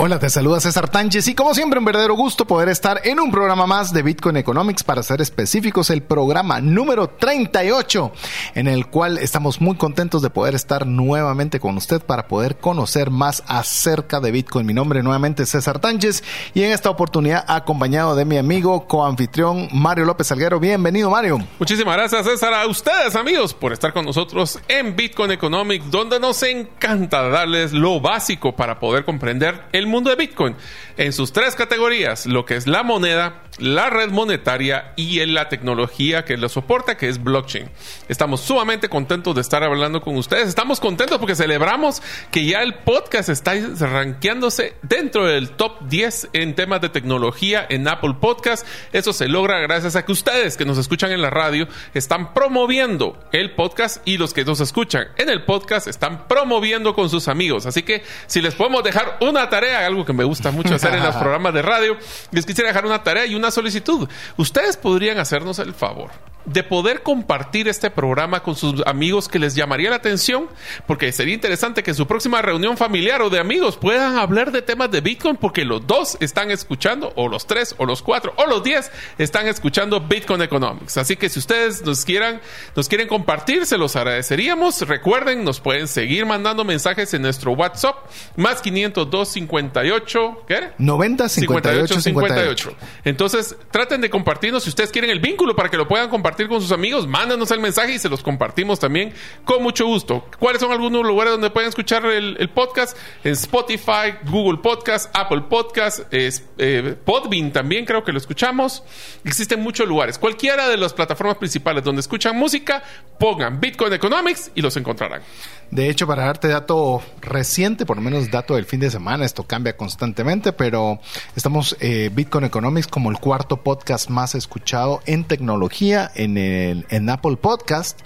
Hola, te saluda César Tánchez y como siempre un verdadero gusto poder estar en un programa más de Bitcoin Economics para ser específicos el programa número 38 en el cual estamos muy contentos de poder estar nuevamente con usted para poder conocer más acerca de Bitcoin. Mi nombre nuevamente es César Tánchez y en esta oportunidad acompañado de mi amigo coanfitrión Mario López Salguero. Bienvenido Mario. Muchísimas gracias César a ustedes amigos por estar con nosotros en Bitcoin Economics donde nos encanta darles lo básico para poder comprender el mundo de Bitcoin en sus tres categorías, lo que es la moneda, la red monetaria y en la tecnología que lo soporta, que es blockchain. Estamos sumamente contentos de estar hablando con ustedes. Estamos contentos porque celebramos que ya el podcast está rankeándose dentro del top 10 en temas de tecnología en Apple Podcast. Eso se logra gracias a que ustedes que nos escuchan en la radio están promoviendo el podcast y los que nos escuchan en el podcast están promoviendo con sus amigos. Así que si les podemos dejar una tarea, algo que me gusta mucho hacer en los programas de radio, les quisiera dejar una tarea y una solicitud. Ustedes podrían hacernos el favor de poder compartir este programa con sus amigos que les llamaría la atención, porque sería interesante que en su próxima reunión familiar o de amigos puedan hablar de temas de Bitcoin, porque los dos están escuchando, o los tres, o los cuatro, o los diez están escuchando Bitcoin Economics. Así que si ustedes nos quieran, nos quieren compartir, se los agradeceríamos. Recuerden, nos pueden seguir mandando mensajes en nuestro WhatsApp, más 502 58, ¿qué 90 58 58. Entonces, traten de compartirnos si ustedes quieren el vínculo para que lo puedan compartir con sus amigos, mándanos el mensaje y se los compartimos también con mucho gusto. ¿Cuáles son algunos lugares donde pueden escuchar el, podcast? En Spotify, Google Podcast, Apple Podcast, eh, Podbean también creo que lo escuchamos. Existen muchos lugares. Cualquiera de las plataformas principales donde escuchan música, pongan Bitcoin Economics y los encontrarán. De hecho, para darte dato reciente, por lo menos dato del fin de semana, esto cambia constantemente, pero estamos eh, Bitcoin Economics como el cuarto podcast más escuchado en tecnología en, el, en Apple Podcast.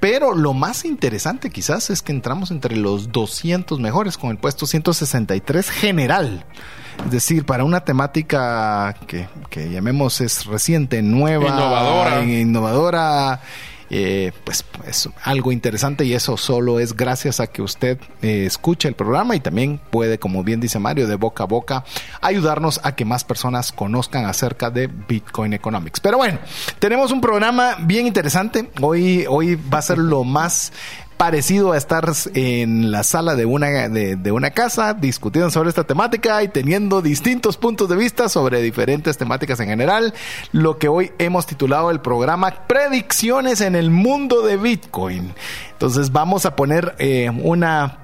Pero lo más interesante quizás es que entramos entre los 200 mejores con el puesto 163 general. Es decir, para una temática que, que llamemos es reciente, nueva, innovadora, innovadora eh, pues es algo interesante y eso solo es gracias a que usted eh, escuche el programa y también puede, como bien dice Mario, de boca a boca ayudarnos a que más personas conozcan acerca de Bitcoin Economics. Pero bueno, tenemos un programa bien interesante. Hoy, hoy va a ser lo más parecido a estar en la sala de una, de, una casa discutiendo sobre esta temática y teniendo distintos puntos de vista sobre diferentes temáticas en general. Lo que hoy hemos titulado el programa Predicciones en el mundo de Bitcoin. Entonces vamos a poner eh, una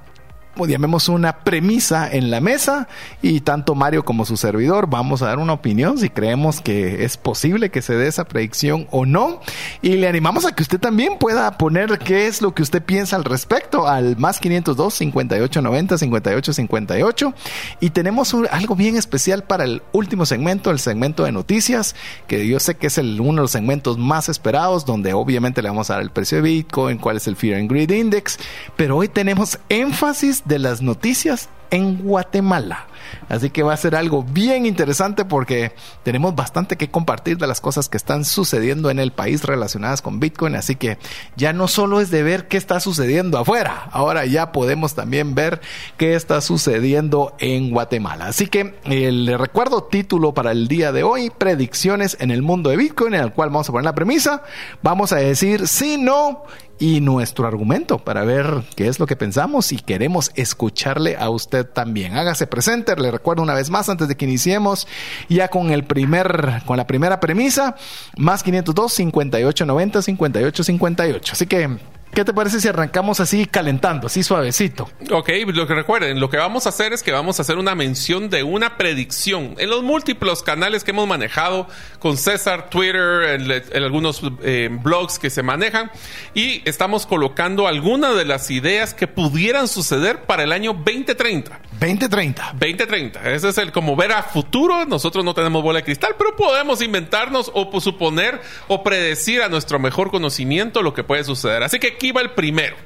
llamemos una premisa en la mesa y tanto Mario como su servidor vamos a dar una opinión si creemos que es posible que se dé esa predicción o no. Y le animamos a que usted también pueda poner qué es lo que usted piensa al respecto al más 502 58 90 58 58 y tenemos algo bien especial para el último segmento el segmento de noticias que yo sé que es uno de los segmentos más esperados donde obviamente le vamos a dar el precio de Bitcoin cuál es el Fear and Greed Index. Pero hoy tenemos énfasis de las noticias en Guatemala. Así que va a ser algo bien interesante porque tenemos bastante que compartir de las cosas que están sucediendo en el país relacionadas con Bitcoin. Así que ya no solo es de ver qué está sucediendo afuera, ahora ya podemos también ver qué está sucediendo en Guatemala. Así que eh, le recuerdo título para el día de hoy, predicciones en el mundo de Bitcoin, en el cual vamos a poner la premisa. Vamos a decir si no y nuestro argumento para ver qué es lo que pensamos y queremos escucharle a usted también. Hágase presente, le recuerdo una vez más antes de que iniciemos ya con el primer con la primera premisa, más 502 5890 5858. Así que ¿Qué te parece si arrancamos así calentando, así suavecito? Ok, lo que recuerden, lo que vamos a hacer es que vamos a hacer una mención de una predicción en los múltiples canales que hemos manejado con César, Twitter, en, algunos eh, blogs que se manejan y estamos colocando algunas de las ideas que pudieran suceder para el año 2030. 2030. 2030. Ese es el como ver a futuro. Nosotros no tenemos bola de cristal, pero podemos inventarnos o suponer o predecir a nuestro mejor conocimiento lo que puede suceder. Así que va el primero.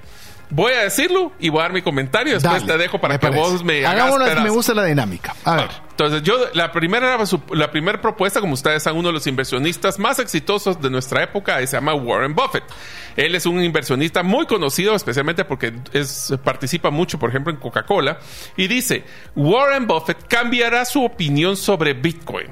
Voy a decirlo y voy a dar mi comentario. Después te dejo para que vos me hagas Me gusta la dinámica. A ver. Entonces, yo, la primera, la primera propuesta, como ustedes saben, uno de los inversionistas más exitosos de nuestra época se llama Warren Buffett. Él es un inversionista muy conocido, especialmente porque es, participa mucho, por ejemplo, en Coca-Cola. Y dice, Warren Buffett cambiará su opinión sobre Bitcoin.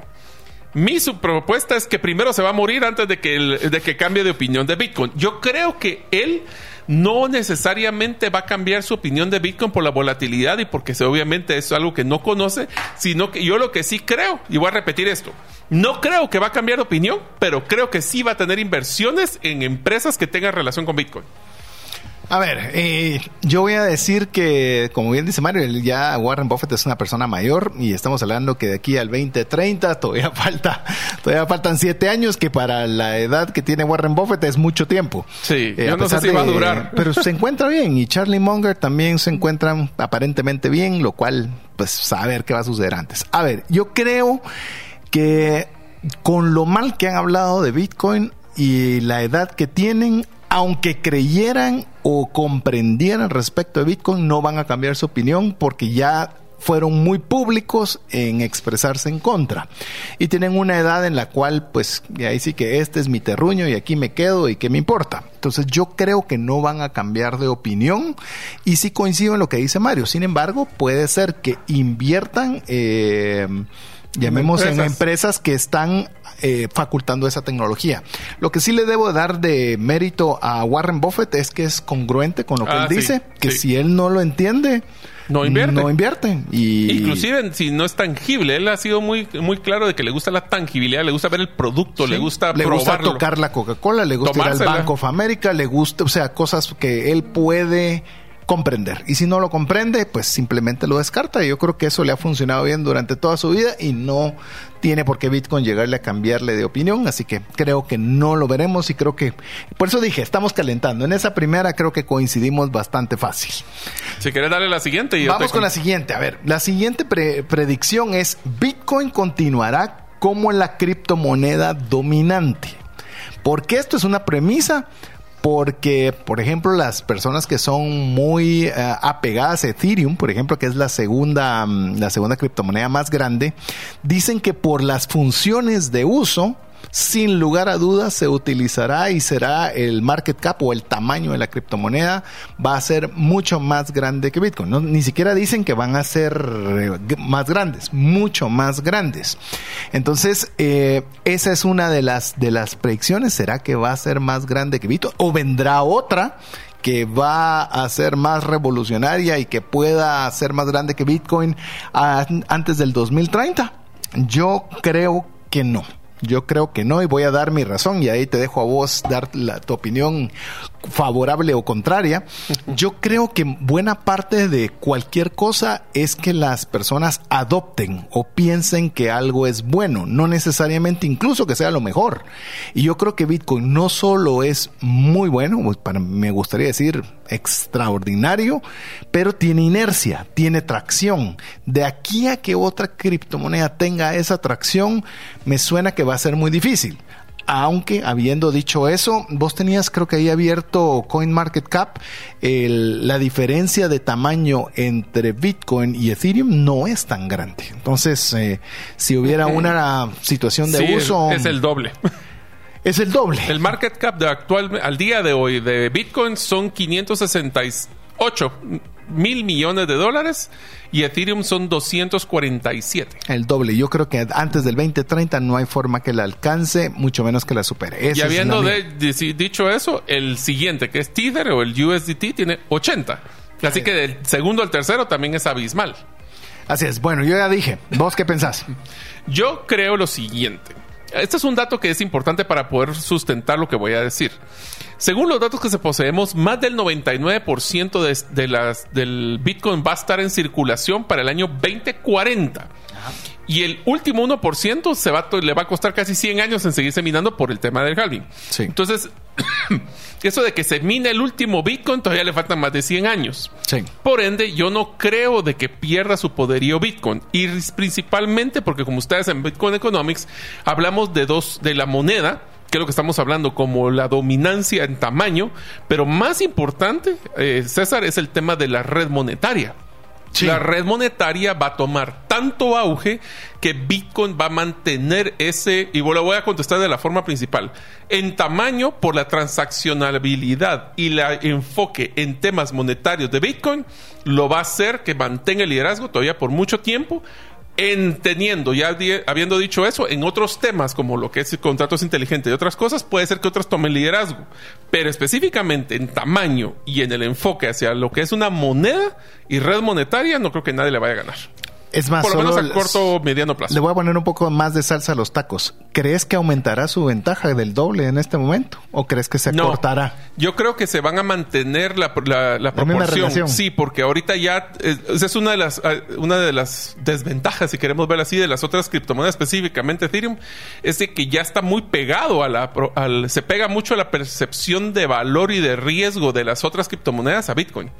Mi propuesta es que primero se va a morir antes de que, de que cambie de opinión de Bitcoin. Yo creo que él no necesariamente va a cambiar su opinión de Bitcoin por la volatilidad y porque obviamente es algo que no conoce, sino que yo lo que sí creo, y voy a repetir esto, no creo que va a cambiar de opinión, pero creo que sí va a tener inversiones en empresas que tengan relación con Bitcoin. A ver, eh, yo voy a decir que, como bien dice Mario, ya Warren Buffett es una persona mayor y estamos hablando que de aquí al 2030 todavía falta, todavía faltan siete años, que para la edad que tiene Warren Buffett es mucho tiempo. Sí, eh, yo no sé si va a durar. Pero se encuentra bien y Charlie Munger también se encuentran aparentemente bien, lo cual, pues, saber qué va a suceder antes. A ver, yo creo que con lo mal que han hablado de Bitcoin y la edad que tienen, aunque creyeran o comprendieran respecto de Bitcoin, no van a cambiar su opinión porque ya fueron muy públicos en expresarse en contra. Y tienen una edad en la cual, pues, ahí sí que este es mi terruño y aquí me quedo y qué me importa. Entonces yo creo que no van a cambiar de opinión y sí coincido en lo que dice Mario. Sin embargo, puede ser que inviertan, eh, llamemos en empresas que están eh, facultando esa tecnología. Lo que sí le debo dar de mérito a Warren Buffett es que es congruente con lo que él ah, dice, que si él no lo entiende, no invierte. No invierte. Y... Inclusive si no es tangible. Él ha sido muy, muy claro de que le gusta la tangibilidad, le gusta ver el producto, le gusta Le gusta tocar la Coca-Cola, le gusta ir al Bank of America, le gusta, o sea, cosas que él puede comprender. Y si no lo comprende, pues simplemente lo descarta. Y yo creo que eso le ha funcionado bien durante toda su vida y no tiene por qué Bitcoin llegarle a cambiarle de opinión. Así que creo que no lo veremos y creo que, por eso dije, estamos calentando. En esa primera creo que coincidimos bastante fácil. Si quieres darle la siguiente. Y Vamos con la siguiente. A ver, la siguiente predicción es Bitcoin continuará como la criptomoneda dominante. Porque esto es una premisa porque, por ejemplo, las personas que son muy eh, apegadas a Ethereum, por ejemplo, que es la segunda, mm, la segunda criptomoneda más grande, dicen que por las funciones de uso, sin lugar a dudas se utilizará y será el market cap o el tamaño de la criptomoneda va a ser mucho más grande que Bitcoin. ni siquiera dicen que van a ser eh, más grandes, mucho más grandes. Entonces, eh, esa es una de las, de las predicciones. ¿Será que va a ser más grande que Bitcoin? ¿O vendrá otra que va a ser más revolucionaria y que pueda ser más grande que Bitcoin antes del 2030? Yo creo que no. Yo creo que no y voy a dar mi razón y ahí te dejo a vos dar la, tu opinión favorable o contraria. Yo creo que buena parte de cualquier cosa es que las personas adopten o piensen que algo es bueno, no necesariamente incluso que sea lo mejor. Y yo creo que Bitcoin no solo es muy bueno, pues, para, me gustaría decir extraordinario, pero tiene inercia, tiene tracción. De aquí a que otra criptomoneda tenga esa tracción, me suena que va a ser muy difícil. Aunque habiendo dicho eso, vos tenías creo que ahí abierto CoinMarketCap, el, la diferencia de tamaño entre Bitcoin y Ethereum no es tan grande. Entonces, eh, si hubiera una situación de uso... Es el doble. Es el doble. El market cap de actual, al día de hoy de Bitcoin son 568 mil millones de dólares y Ethereum son 247. El doble. Yo creo que antes del 2030 no hay forma que la alcance, mucho menos que la supere. y habiendo dicho eso, el siguiente, que es Tether o el USDT, tiene 80. Así que del segundo al tercero también es abismal. Así es. Bueno, yo ya dije. ¿Vos qué pensás? yo creo lo siguiente. Este es un dato que es importante para poder sustentar lo que voy a decir. Según los datos que se poseemos, más del 99% de, las, del Bitcoin va a estar en circulación para el año 2040. Y el último 1% se va, le va a costar casi 100 años en seguirse minando por el tema del halving. Sí. Entonces, eso de que se mine el último Bitcoin todavía le faltan más de 100 años. Sí. Por ende, yo no creo de que pierda su poderío Bitcoin. Y principalmente porque como ustedes en Bitcoin Economics hablamos de dos, de la moneda, que es lo que estamos hablando, como la dominancia en tamaño, pero más importante, eh, César, es el tema de la red monetaria. La red monetaria va a tomar tanto auge que Bitcoin va a mantener ese, y lo voy a contestar de la forma principal, en tamaño por la transaccionabilidad y el enfoque en temas monetarios de Bitcoin, lo va a hacer que mantenga el liderazgo todavía por mucho tiempo, entendiendo, ya habiendo dicho eso, en otros temas como lo que es contratos inteligentes y otras cosas, puede ser que otros tomen liderazgo. Pero específicamente en tamaño y en el enfoque hacia lo que es una moneda y red monetaria, no creo que nadie le vaya a ganar. Es más, Por lo menos a corto o mediano plazo. le voy a poner un poco más de salsa a los tacos. ¿Crees que aumentará su ventaja del doble en este momento? ¿O crees que se No. cortará? Yo creo que se van a mantener la, la, la proporción. Sí, porque ahorita ya eh, esa es una de las eh, una de las desventajas, si queremos ver así, de las otras criptomonedas, específicamente Ethereum, es de que ya está muy pegado a la al, se pega mucho a la percepción de valor y de riesgo de las otras criptomonedas a Bitcoin.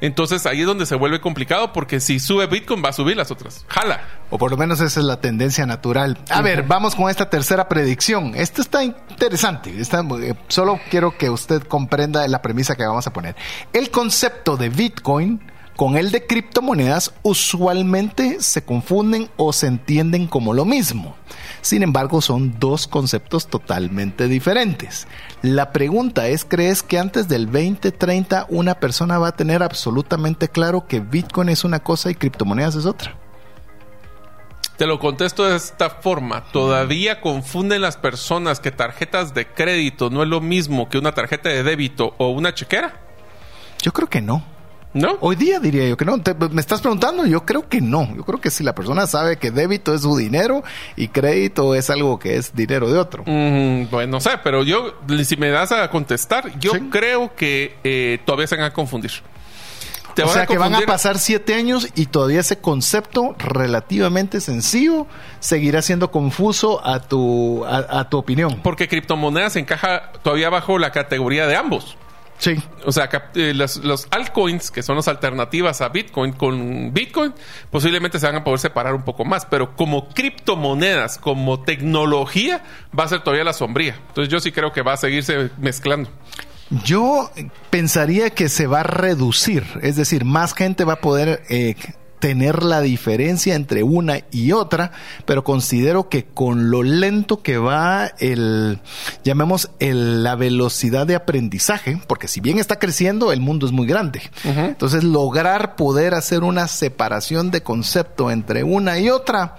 Entonces ahí es donde se vuelve complicado porque si sube Bitcoin va a subir las otras. Jala. O por lo menos esa es la tendencia natural. A ver, vamos con esta tercera predicción. Esto está interesante. Está- eh, solo quiero que usted comprenda la premisa que vamos a poner. El concepto de Bitcoin con el de criptomonedas usualmente se confunden o se entienden como lo mismo. Sin embargo, son dos conceptos totalmente diferentes. La pregunta es, ¿crees que antes del 2030 una persona va a tener absolutamente claro que Bitcoin es una cosa y criptomonedas es otra? Te lo contesto de esta forma. Todavía confunden las personas que tarjetas de crédito no es lo mismo que una tarjeta de débito o una chequera. Yo creo que no. ¿No? Hoy día diría yo que no. Te- me estás preguntando, yo creo que no. Yo creo que si la persona sabe que débito es su dinero y crédito es algo que es dinero de otro. Mm, bueno, no sé, pero yo, si me das a contestar, yo Sí. creo que eh, todavía se van a confundir. Te o sea que van a confundir- pasar siete años y todavía ese concepto relativamente sencillo seguirá siendo confuso a tu, a, a tu opinión. Porque criptomonedas encaja todavía bajo la categoría de ambos. Sí. O sea, eh, los, los altcoins, que son las alternativas a Bitcoin, con Bitcoin, posiblemente se van a poder separar un poco más. Pero como criptomonedas, como tecnología, va a ser todavía la sombría. Entonces yo sí creo que va a seguirse mezclando. Yo pensaría que se va a reducir, es decir, más gente va a poder eh, tener la diferencia entre una y otra, pero considero que con lo lento que va el, llamemos el, la velocidad de aprendizaje, porque si bien está creciendo, el mundo es muy grande. Entonces, lograr poder hacer una separación de concepto entre una y otra,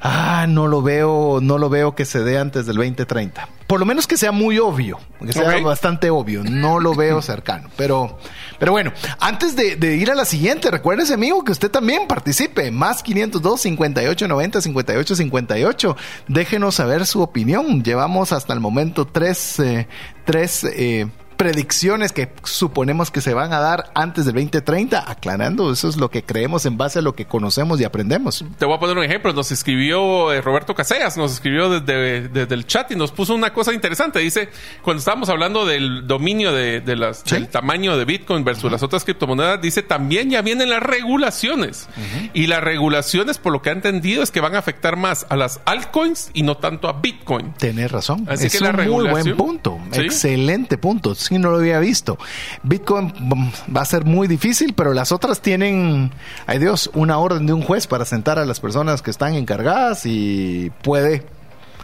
Ah, no lo veo, no lo veo que se dé antes del 2030. Por lo menos que sea muy obvio, que sea bastante obvio. No lo veo cercano. Pero, pero bueno, antes de, de ir a la siguiente, recuérdese, amigo, que usted también participe. Más 502 58 90 58 58. Déjenos saber su opinión. Llevamos hasta el momento tres, eh, tres eh, predicciones que suponemos que se van a dar antes del 2030, aclarando, eso es lo que creemos en base a lo que conocemos y aprendemos. Te voy a poner un ejemplo. Nos escribió eh, Roberto Casellas, nos escribió desde, desde el chat y nos puso una cosa interesante. Dice, cuando estábamos hablando del dominio de, de las, Sí. del tamaño de Bitcoin versus las otras criptomonedas, dice también ya vienen las regulaciones. Y las regulaciones, por lo que ha entendido, es que van a afectar más a las altcoins y no tanto a Bitcoin. Tienes razón. Así es que la un muy regulación- buen punto. Sí. Excelente punto. Sí, no lo había visto. Bitcoin mm, va a ser muy difícil, pero las otras tienen, ay Dios, una orden de un juez para sentar a las personas que están encargadas y puede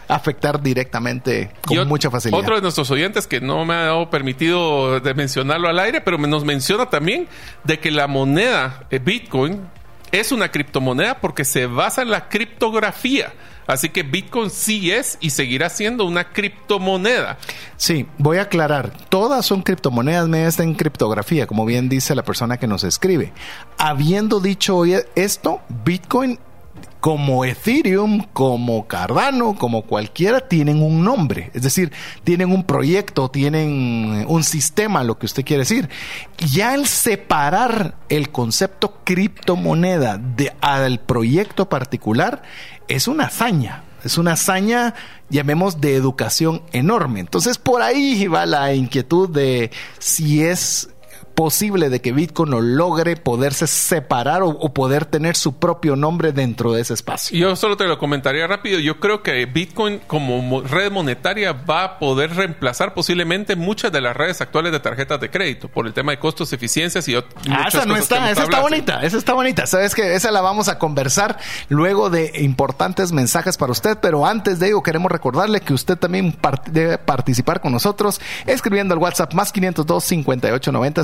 afectar directamente con mucha facilidad. Otro de nuestros oyentes que no me ha dado permitido de mencionarlo al aire, pero nos menciona también de que la moneda eh, Bitcoin es una criptomoneda porque se basa en la criptografía. Así que Bitcoin sí es y seguirá siendo una criptomoneda. Sí, voy a aclarar. Todas son criptomonedas medias en criptografía, como bien dice la persona que nos escribe. Habiendo dicho hoy esto, Bitcoin como Ethereum, como Cardano, como cualquiera, tienen un nombre. Es decir, tienen un proyecto, tienen un sistema, lo que usted quiere decir. Ya el separar el concepto criptomoneda de, al proyecto particular es una hazaña. Es una hazaña, llamemos, de educación enorme. Entonces, por ahí va la inquietud de si es posible de que Bitcoin lo logre poderse separar o, poder tener su propio nombre dentro de ese espacio. Yo solo te lo comentaría rápido. Yo creo que Bitcoin como red monetaria va a poder reemplazar posiblemente muchas de las redes actuales de tarjetas de crédito por el tema de costos, eficiencias y otras ah, esa no está, esa está bonita, esa está bonita. Sabes que esa la vamos a conversar luego de importantes mensajes para usted, pero antes de ello queremos recordarle que usted también debe participar con nosotros escribiendo al WhatsApp más 502 58 90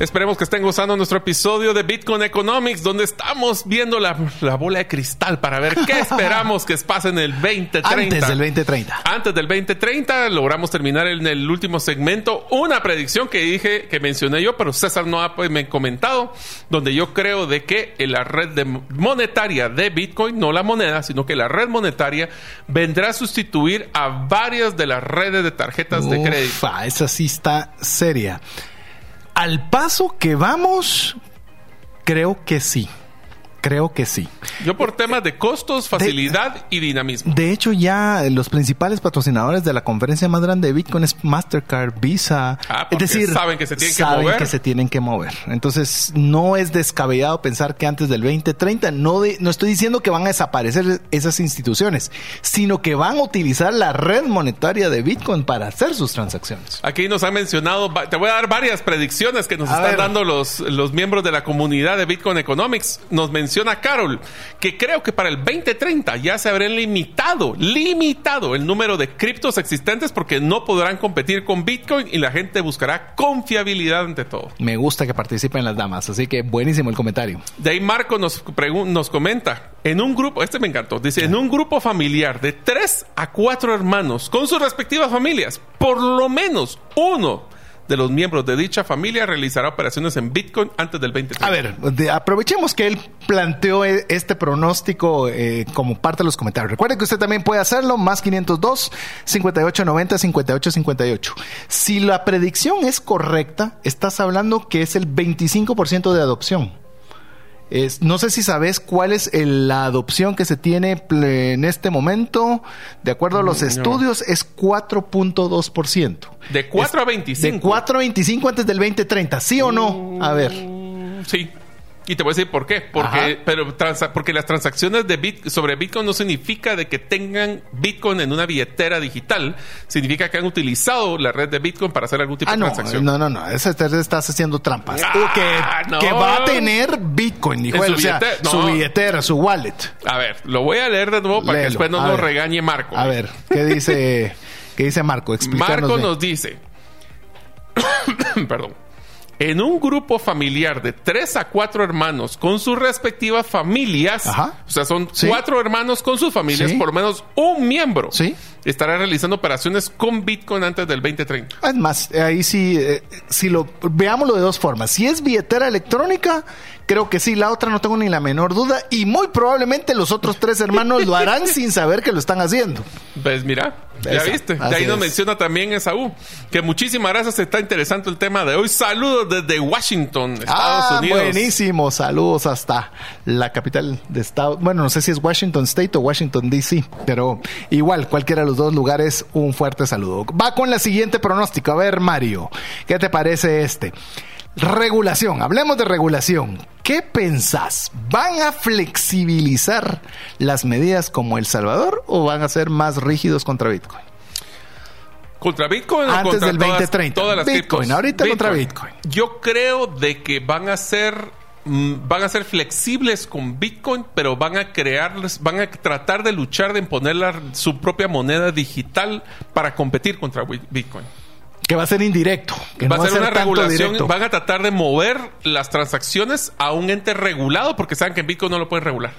Esperemos que estén gozando nuestro episodio de Bitcoin Economics, donde estamos viendo la, bola de cristal para ver qué esperamos que pase en el 2030. Antes del 2030. Antes del 2030 logramos terminar en el último segmento una predicción que dije, que mencioné yo, pero César no ha pues, me comentado, donde yo creo de que la red monetaria de Bitcoin, no la moneda, sino que la red monetaria vendrá a sustituir a varias de las redes de tarjetas de crédito. Esa sí está seria. Al paso que vamos, creo que sí. Creo que sí. Yo por temas de costos, facilidad y dinamismo. De hecho, ya los principales patrocinadores de la conferencia más grande de Bitcoin es Mastercard, Visa. Ah, es decir, saben que se tienen que mover. que se tienen que mover. Entonces, no es descabellado pensar que antes del 2030, no, no estoy diciendo que van a desaparecer esas instituciones, sino que van a utilizar la red monetaria de Bitcoin para hacer sus transacciones. Aquí nos han mencionado, te voy a dar varias predicciones que nos están dando los, los miembros de la comunidad de Bitcoin Economics. Nos mencionan menciona Carol, que creo que para el 2030 ya se habrán limitado, limitado el número de criptos existentes porque no podrán competir con Bitcoin y la gente buscará confiabilidad ante todo. Me gusta que participen las damas, así que buenísimo el comentario. De ahí Marco nos, nos comenta, en un grupo, este me encantó, dice, en un grupo familiar de tres a cuatro hermanos con sus respectivas familias, por lo menos uno de los miembros de dicha familia realizará operaciones en Bitcoin antes del 2030. A ver, aprovechemos que él planteó e, este pronóstico eh, como parte de los comentarios. Recuerde que usted también puede hacerlo, más 502 5890 5858. Si la predicción es correcta, estás hablando que es el 25% de adopción no sé si sabes cuál es la adopción que se tiene en este momento. De acuerdo a los mm, estudios, es 4.2%. De 4 a 25. De 4 a 25 antes del 2030. ¿Sí o no? A ver. Sí. Y te voy a decir por qué. Porque, pero porque las transacciones de Bit sobre Bitcoin no significa de que tengan Bitcoin en una billetera digital. Significa que han utilizado la red de Bitcoin para hacer algún tipo ah, de transacción. No, no, no. Ese estás haciendo trampas. Ah, que, va a tener Bitcoin, dijo él. su billetera, su wallet. A ver, lo voy a leer de nuevo para que después no nos regañe Marco. A ver, ¿qué dice, ¿qué dice Marco? Marco nos dice. Perdón en un grupo familiar de tres a cuatro hermanos con sus respectivas familias, o sea, son cuatro hermanos con sus familias, por lo menos un miembro estará realizando operaciones con Bitcoin antes del 2030. Es más, ahí sí, eh, si lo veámoslo de dos formas. Si es billetera electrónica, creo que sí. La otra no tengo ni la menor duda. Y muy probablemente los otros tres hermanos lo harán sin saber que lo están haciendo. Pues mira, ya Esa, viste. De ahí nos es. menciona también Esaú. Que muchísimas gracias. Está interesante el tema de hoy. Saludos desde Washington, Estados ah, Unidos. buenísimo. Saludos hasta la capital de Estado. Bueno, no sé si es Washington State o Washington DC, pero igual, cualquiera de los dos lugares, un fuerte saludo. Va con la siguiente pronóstico. A ver, Mario, ¿qué te parece este? Regulación, hablemos de regulación. ¿Qué pensás? ¿Van a flexibilizar las medidas como El Salvador o van a ser más rígidos contra Bitcoin? ¿Contra Bitcoin o Antes contra del todas- 2030? Todas las Bitcoin, criptos? ahorita contra Bitcoin. Yo creo de que van a ser mm, van a ser flexibles con Bitcoin, pero van a crearles, van a tratar de luchar de imponer la- su propia moneda digital para competir contra Bitcoin. Que va a ser indirecto. Que va no a ser una regulación, directo. van a tratar de mover las transacciones a un ente regulado porque saben que en Bitcoin no lo pueden regular.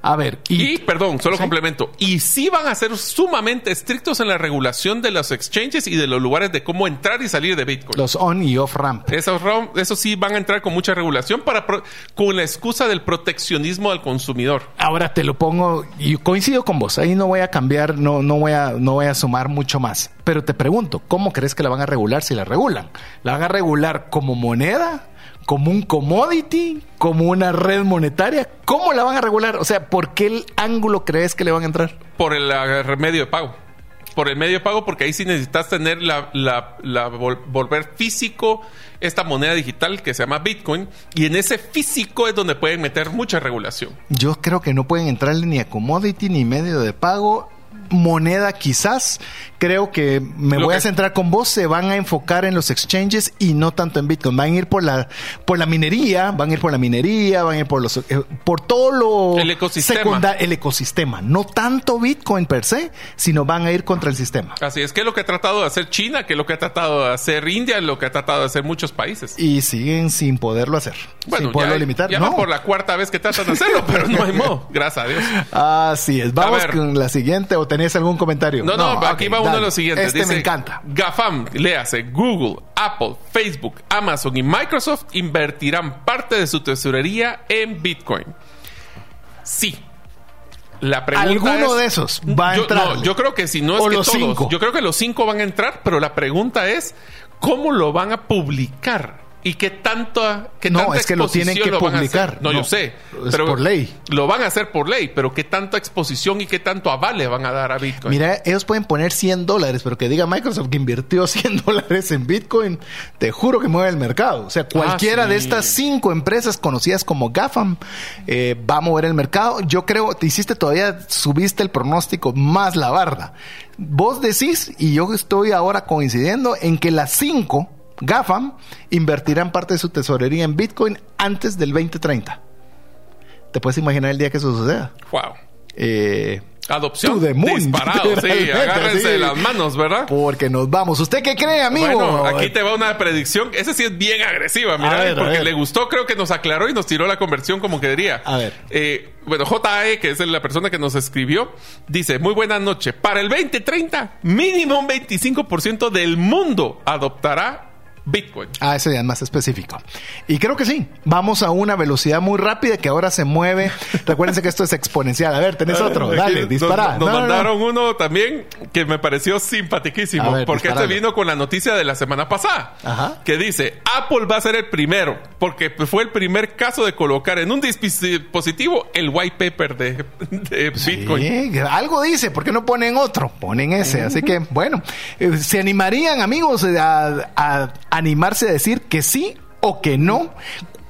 A ver, y, Y, perdón, solo ¿Sí? complemento. Y sí van a ser sumamente estrictos en la regulación de los exchanges y de los lugares de cómo entrar y salir de Bitcoin. los on y off ramp. Esos, esos sí van a entrar con mucha regulación para pro- con la excusa del proteccionismo al consumidor. Ahora te lo pongo y coincido con vos. Ahí no voy a cambiar, no, no voy a, no voy a sumar mucho más. Pero te pregunto, ¿cómo crees que la van a regular si la regulan? ¿La van a regular como moneda? ¿Como un commodity? ¿Como una red monetaria? ¿Cómo la van a regular? O sea, ¿por qué el ángulo crees que le van a entrar? Por el ah, medio de pago. Por el medio de pago, porque ahí sí necesitas tener la, la- la vol- volver físico esta moneda digital que se llama Bitcoin. Y en ese físico es donde pueden meter mucha regulación. Yo creo que no pueden entrarle ni a commodity ni medio de pago. Moneda quizás. Creo que me Lo voy a centrar con vos. Se van a enfocar en los exchanges y no tanto en Bitcoin. Van a ir por la, por la minería, van a ir por la minería, van a ir por los, eh, por todo lo El ecosistema. el ecosistema. No tanto Bitcoin per se, sino van a ir contra el sistema. Así es que es lo que ha tratado de hacer China, que es lo que ha tratado de hacer India, lo que ha tratado de hacer muchos países. Y siguen sin poderlo hacer. sin poderlo ya, limitar. ya no. por la cuarta vez que tratan de hacerlo, pero no hay modo. Gracias a Dios. Así es. Vamos con la siguiente o tenés algún comentario. No, no, aquí va uno de los siguientes. Este Dice, me encanta. GAFAM, léase, Google, Apple, Facebook, Amazon y Microsoft invertirán parte de su tesorería en Bitcoin. Sí. La pregunta Alguno es- de esos va a yo, entrar. no, yo creo que si no es O que los todos. cinco. Yo creo que los cinco van a entrar, pero la pregunta es ¿cómo lo van a publicar? ¿Y qué tanto qué No, tanta es que lo tienen que publicar. No, No, yo sé. es por ley. Lo van a hacer por ley, pero qué tanta exposición y qué tanto avale van a dar a Bitcoin. Mira, ellos pueden poner 100 dólares, pero que diga Microsoft que invirtió 100 dólares en Bitcoin, te juro que mueve el mercado. O sea, cualquiera Ah, sí. de estas cinco empresas conocidas como GAFAM eh, va a mover el mercado. Yo creo, te hiciste todavía, subiste el pronóstico más la barda. Vos decís, y yo estoy ahora coincidiendo, en que las cinco GAFAM invertirán parte de su tesorería en Bitcoin antes del 2030. ¿Te puedes imaginar el día que eso suceda? Wow. Eh, Adopción. Moon, Disparado, sí. Agárrense sí. de las manos, ¿verdad? Porque nos vamos. ¿Usted qué cree, amigo? Bueno, aquí te va una predicción. Esa sí es bien agresiva, mira, ver, a porque le gustó, creo que nos aclaró y nos tiró la conversión como quería. A ver. Eh, bueno, JAE, que es la persona que nos escribió, dice, muy buena noche. Para el 2030, mínimo un 25% del mundo adoptará Bitcoin. Ah, ese ya es más específico. Y creo que sí. Vamos a una velocidad muy rápida que ahora se mueve. Recuérdense que esto es exponencial. A ver, tenés otro. Dale, dispara. Nos, nos No, no, no. mandaron uno también que me pareció simpaticísimo. A ver, porque este vino con la noticia de la semana pasada. Ajá. Que dice, Apple va a ser el primero. Porque fue el primer caso de colocar en un dispositivo el white paper de, de Bitcoin. Sí, algo dice, ¿por qué no ponen otro? Ponen ese. Así que, bueno, eh, ¿se animarían, amigos, a, a animarse a decir que sí o que no?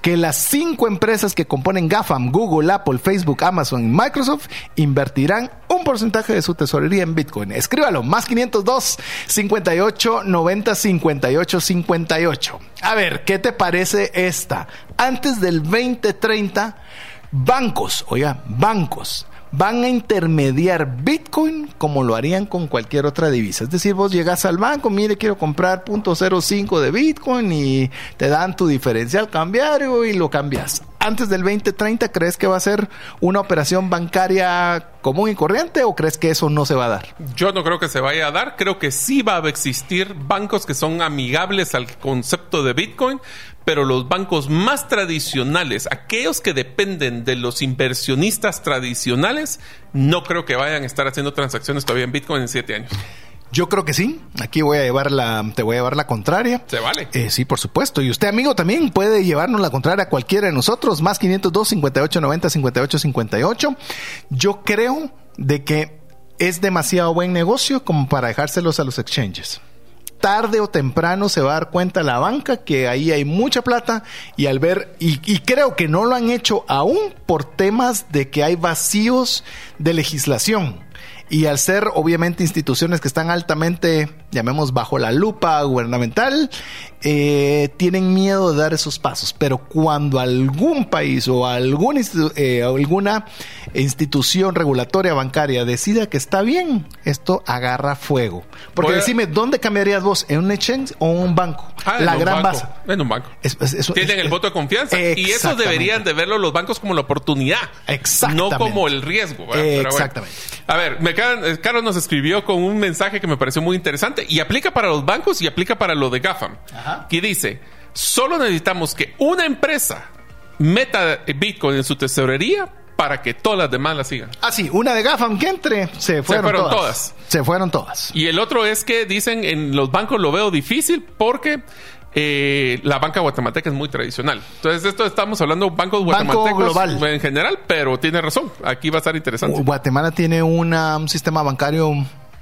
Que las cinco empresas que componen GAFAM, Google, Apple, Facebook, Amazon y Microsoft invertirán un porcentaje de su tesorería en Bitcoin. Escríbalo, más 502 58 90 58 58. A ver, ¿qué te parece esta? Antes del 2030, bancos, oiga, bancos van a intermediar Bitcoin como lo harían con cualquier otra divisa. Es decir, vos llegas al banco, mire, quiero comprar .05 de Bitcoin y te dan tu diferencial cambiario y lo cambias. Antes del 2030, ¿crees que va a ser una operación bancaria común y corriente o crees que eso no se va a dar? Yo no creo que se vaya a dar. Creo que sí va a existir bancos que son amigables al concepto de Bitcoin, pero los bancos más tradicionales, aquellos que dependen de los inversionistas tradicionales, no creo que vayan a estar haciendo transacciones todavía en Bitcoin en siete años. Yo creo que sí. Aquí voy a llevar la, te voy a llevar la contraria. Se vale. Eh, sí, por supuesto. Y usted, amigo, también puede llevarnos la contraria a cualquiera de nosotros. Más 502 58 90 58 58. Yo creo de que es demasiado buen negocio como para dejárselos a los exchanges tarde o temprano se va a dar cuenta la banca que ahí hay mucha plata y al ver, y, y, creo que no lo han hecho aún por temas de que hay vacíos de legislación. Y al ser obviamente instituciones que están altamente, llamemos, bajo la lupa gubernamental, eh, tienen miedo de dar esos pasos. Pero cuando algún país o algún institu eh, alguna institución regulatoria bancaria decida que está bien, esto agarra fuego. Porque a- decime, ¿dónde cambiarías vos? ¿En un exchange o en un banco? Ah, la gran base. En un banco. Es- es- es- Tienen el voto de confianza. Y eso deberían de verlo los bancos como la oportunidad. Exactamente. No como el riesgo. Exactamente. A ver, me quedan- eh, Carlos nos escribió con un mensaje que me pareció muy interesante y aplica para los bancos y aplica para lo de GAFAM. Ajá. Que dice, solo necesitamos que una empresa meta Bitcoin en su tesorería para que todas las demás la sigan. Ah, sí, una de GAFAM que entre, se fueron, fueron todas. todas. Se fueron todas. Y el otro es que dicen en los bancos lo veo difícil porque eh, la banca guatemalteca es muy tradicional. Entonces, esto estamos hablando bancos Banco guatemaltecos global. en general, pero tiene razón. Aquí va a estar interesante. Guatemala tiene una- un sistema bancario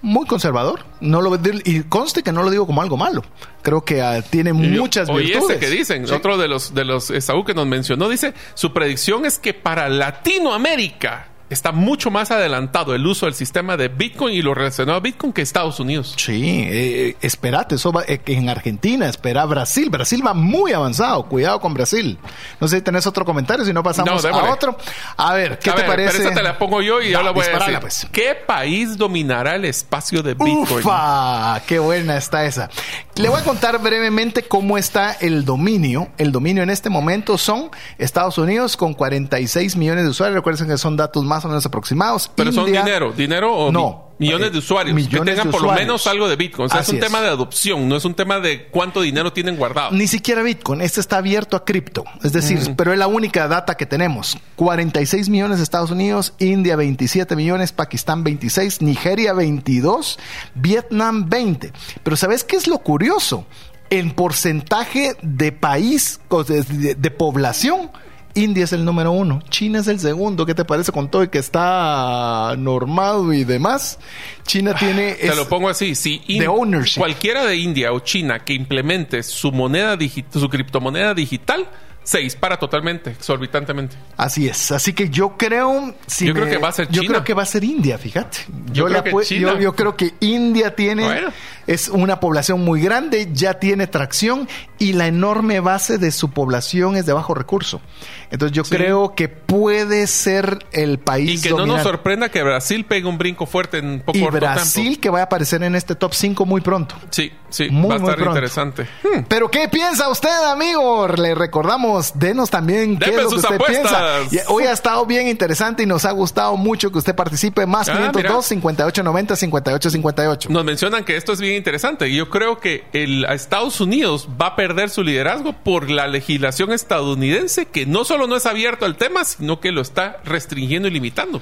muy conservador. No lo y conste que no lo digo como algo malo. Creo que ah, tiene muchas Oye, virtudes. ese que dicen, Sí. otro de los de los Saúl que nos mencionó, dice, su predicción es que para Latinoamérica está mucho más adelantado el uso del sistema de Bitcoin y lo relacionado a Bitcoin que Estados Unidos. Sí, eh, espérate, eso va eh, en Argentina, espera Brasil. Brasil va muy avanzado, cuidado con Brasil. No sé si tenés otro comentario, si no pasamos No, a otro. A ver, ¿qué a te ver, parece? Pero esta te la pongo yo y Ya, la voy a decir. pues. ¿Qué país dominará el espacio de Bitcoin? Ufa, qué buena está esa. Le voy a contar brevemente cómo está el dominio. El dominio en este momento son Estados Unidos con 46 millones de usuarios. Recuerden que son datos más o menos aproximados. Pero son dinero, dinero o No. mi- millones Eh, de usuarios que millones tengan de por lo menos algo de Bitcoin. O sea, es un es. tema de adopción, no es un tema de cuánto dinero tienen guardado. Ni siquiera Bitcoin, este está abierto a cripto, es decir, pero es la única data que tenemos. 46 millones de Estados Unidos, India 27 millones, Pakistán 26, Nigeria 22, Vietnam 20. Pero ¿sabes qué es lo curioso? En porcentaje de país, de- de población, India es el número uno, China es el segundo. ¿Qué te parece con todo y que está normado y demás? China tiene... Te es- lo pongo así, si in- ownership. cualquiera de India o China que implemente su moneda digital, su criptomoneda digital, se dispara totalmente, exorbitantemente. Así es. Así que yo creo. si Yo creo que va a ser Yo China. creo que va a ser India, fíjate. Yo le creo que China. yo- yo creo que India tiene. Bueno. Es una población muy grande, ya tiene tracción y la enorme base de su población es de bajo recurso. Entonces yo Sí. creo que puede ser el país Y que no nos sorprenda que Brasil pegue un brinco fuerte en poco y Brasil tiempo. que va a aparecer en este top 5 muy pronto. Sí, sí, Muy, va a muy estar pronto. interesante. Pero ¿qué piensa usted, amigo? Le recordamos, denos también qué Deme es lo que usted apuestas. piensa. Hoy ha estado bien interesante y nos ha gustado mucho que usted participe. Más Ah, 502 mira. 5890 5858. Nos mencionan que esto es bien interesante. y Yo creo que el, Estados Unidos va a perder su liderazgo por la legislación estadounidense, que no solo no es abierto al tema, sino que lo está restringiendo y limitando.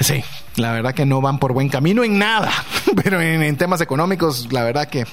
Sí, la verdad que no van por buen camino en nada, pero en, en temas económicos, la verdad que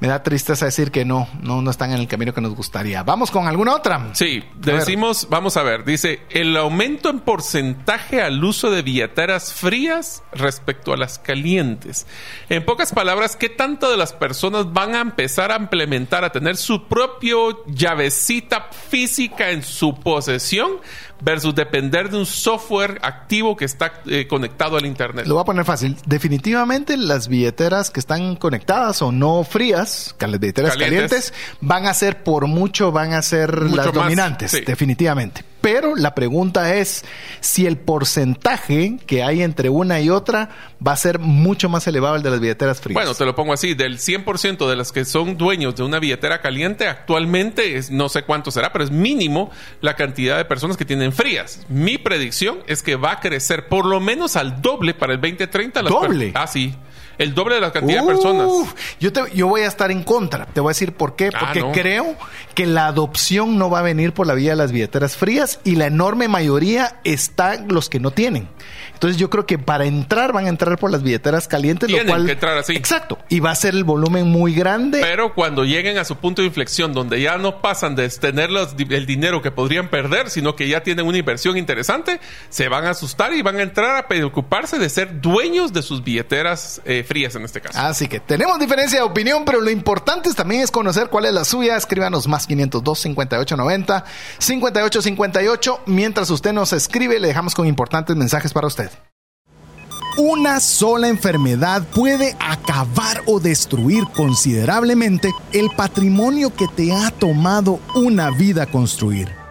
me da tristeza decir que no, no, no están en el camino que nos gustaría. Vamos con alguna otra. Sí, decimos, vamos a ver, dice, el aumento en porcentaje al uso de billeteras frías respecto a las calientes. En pocas palabras, ¿qué tanto de las personas van a empezar a implementar, a tener su propio llavecita física en su posesión versus depender de un software activo que está eh, conectado al Internet? Lo voy a poner fácil. Definitivamente las billeteras que están conectadas o no frías, que las billeteras Calientes. calientes, van a ser por mucho, van a ser Mucho las más, dominantes, sí. definitivamente. Pero la pregunta es si el porcentaje que hay entre una y otra va a ser mucho más elevado el de las billeteras frías. Bueno, te lo pongo así, del 100% de las que son dueños de una billetera caliente, actualmente es, no sé cuánto será, pero es mínimo la cantidad de personas que tienen frías. Mi predicción es que va a crecer por lo menos al doble para el 2030. las per- ¿Doble? Ah, sí. El doble de la cantidad de personas. Yo, te, yo voy a estar en contra. Te voy a decir por qué. Ah, Porque no. creo que la adopción no va a venir por la vía de las billeteras frías y la enorme mayoría están los que no tienen. Entonces yo creo que para entrar van a entrar por las billeteras calientes, Tienen lo cual que entrar así. Exacto. Y va a ser el volumen muy grande. Pero cuando lleguen a su punto de inflexión, donde ya no pasan de tener los- el dinero que podrían perder, sino que ya tienen una inversión interesante, se van a asustar y van a entrar a preocuparse de ser dueños de sus billeteras eh, frías en este caso. Así que tenemos diferencia de opinión, pero lo importante es también es conocer cuál es la suya. Escríbanos más 502 5890 5858. Mientras usted nos escribe, le dejamos con importantes mensajes para usted. Una sola enfermedad puede acabar o destruir considerablemente el patrimonio que te ha tomado una vida construir.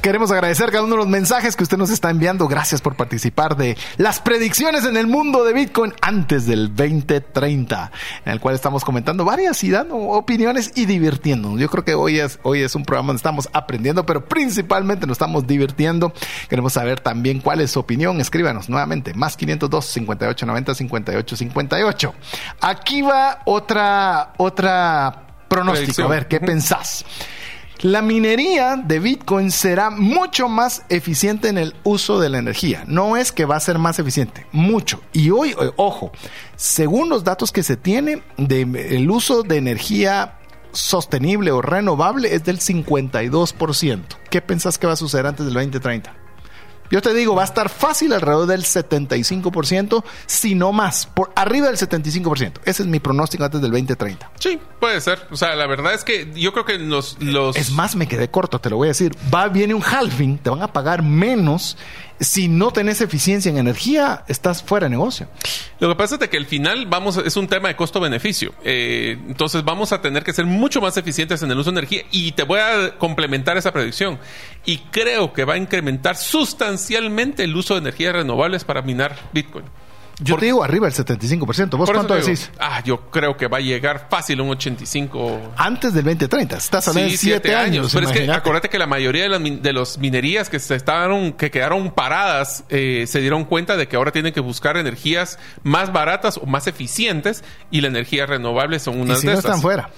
Queremos agradecer cada uno de los mensajes que usted nos está enviando. Gracias por participar de las predicciones en el mundo de Bitcoin antes del 2030, en el cual estamos comentando varias y dando opiniones y divirtiéndonos. Yo creo que hoy es, hoy es un programa donde estamos aprendiendo, pero principalmente nos estamos divirtiendo. Queremos saber también cuál es su opinión. Escríbanos nuevamente, más 502 5890 5858. Aquí va otra, otra pronóstico. A ver, ¿qué pensás? La minería de Bitcoin será mucho más eficiente en el uso de la energía. No es que va a ser más eficiente, mucho. Y hoy, eh, ojo, según los datos que se tiene, de, el uso de energía sostenible o renovable es del 52%. ¿Qué pensás que va a suceder antes del 2030? Yo te digo, va a estar fácil alrededor del 75%, si no más, por arriba del 75%. Ese es mi pronóstico antes del 2030. Sí, puede ser. O sea, la verdad es que yo creo que los... los... Es más, me quedé corto, te lo voy a decir. Va, viene un halving, te van a pagar menos. Si no tenés eficiencia en energía, estás fuera de negocio. Lo que pasa es que al final vamos, es un tema de costo-beneficio. Eh, entonces vamos a tener que ser mucho más eficientes en el uso de energía y te voy a complementar esa predicción. Y creo que va a incrementar sustancialmente el uso de energías renovables para minar Bitcoin. Yo Por- te digo arriba del 75%. ¿Vos cuánto decís? Ah, yo creo que va a llegar fácil un 85. Antes del 2030. Estás hablando de Sí, 7 años. Pero es que acuérdate que la mayoría de las de los minerías que se estaban, que quedaron paradas, eh, se dieron cuenta de que ahora tienen que buscar energías más baratas o más eficientes y la energía renovable son y unas si de no estas. están fuera.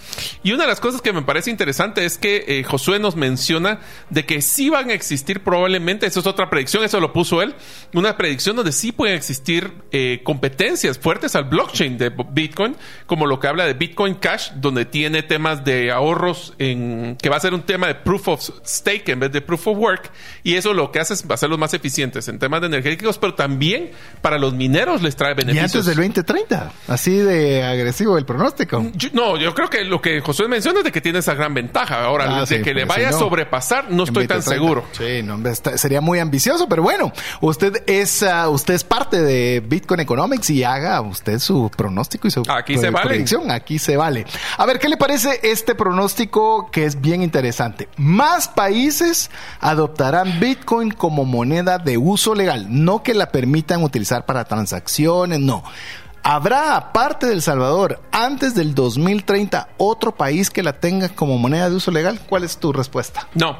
Y una de las cosas que me parece interesante es que eh, Josué nos menciona de que sí van a existir probablemente, eso es otra predicción, eso lo puso él, una predicción donde sí pueden existir eh, competencias fuertes al blockchain de Bitcoin, como lo que habla de Bitcoin Cash, donde tiene temas de ahorros en que va a ser un tema de proof of stake en vez de proof of work, y eso lo que hace es hacerlos más eficientes en temas de energéticos, pero también para los mineros les trae Y beneficios. antes del 2030. Así de agresivo el pronóstico. Yo- no, yo creo que lo que Josué menciona es de que tiene esa gran ventaja. Ahora, Ah, de sí, que le vaya si a sobrepasar, no estoy tan 2030. seguro. Sí, no, hombre, está- sería muy ambicioso, pero bueno, usted es ah, usted es parte de Bitcoin Economics y haga usted su pronóstico y su Aquí se vale. predicción. Aquí se vale. A ver, ¿qué le parece este pronóstico que es bien interesante? Más países adoptarán Bitcoin como moneda de uso legal, no que la permitan utilizar para transacciones, no. ¿Habrá, aparte de El Salvador, antes del 2030, otro país que la tenga como moneda de uso legal? ¿Cuál es tu respuesta? No.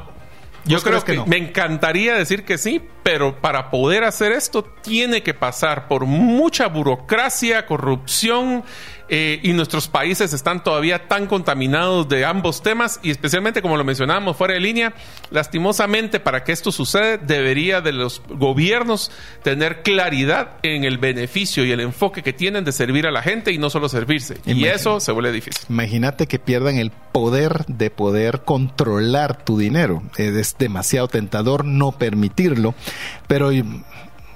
Yo ¿Vos creo que, que no? me encantaría decir que sí, pero para poder hacer esto tiene que pasar por mucha burocracia, corrupción, eh, y nuestros países están todavía tan contaminados de ambos temas, y especialmente como lo mencionábamos fuera de línea, lastimosamente para que esto suceda debería de los gobiernos tener claridad en el beneficio y el enfoque que tienen de servir a la gente y no solo servirse. Y eso se vuelve difícil. Imagínate que pierdan el poder de poder controlar tu dinero. Es demasiado tentador no permitirlo, pero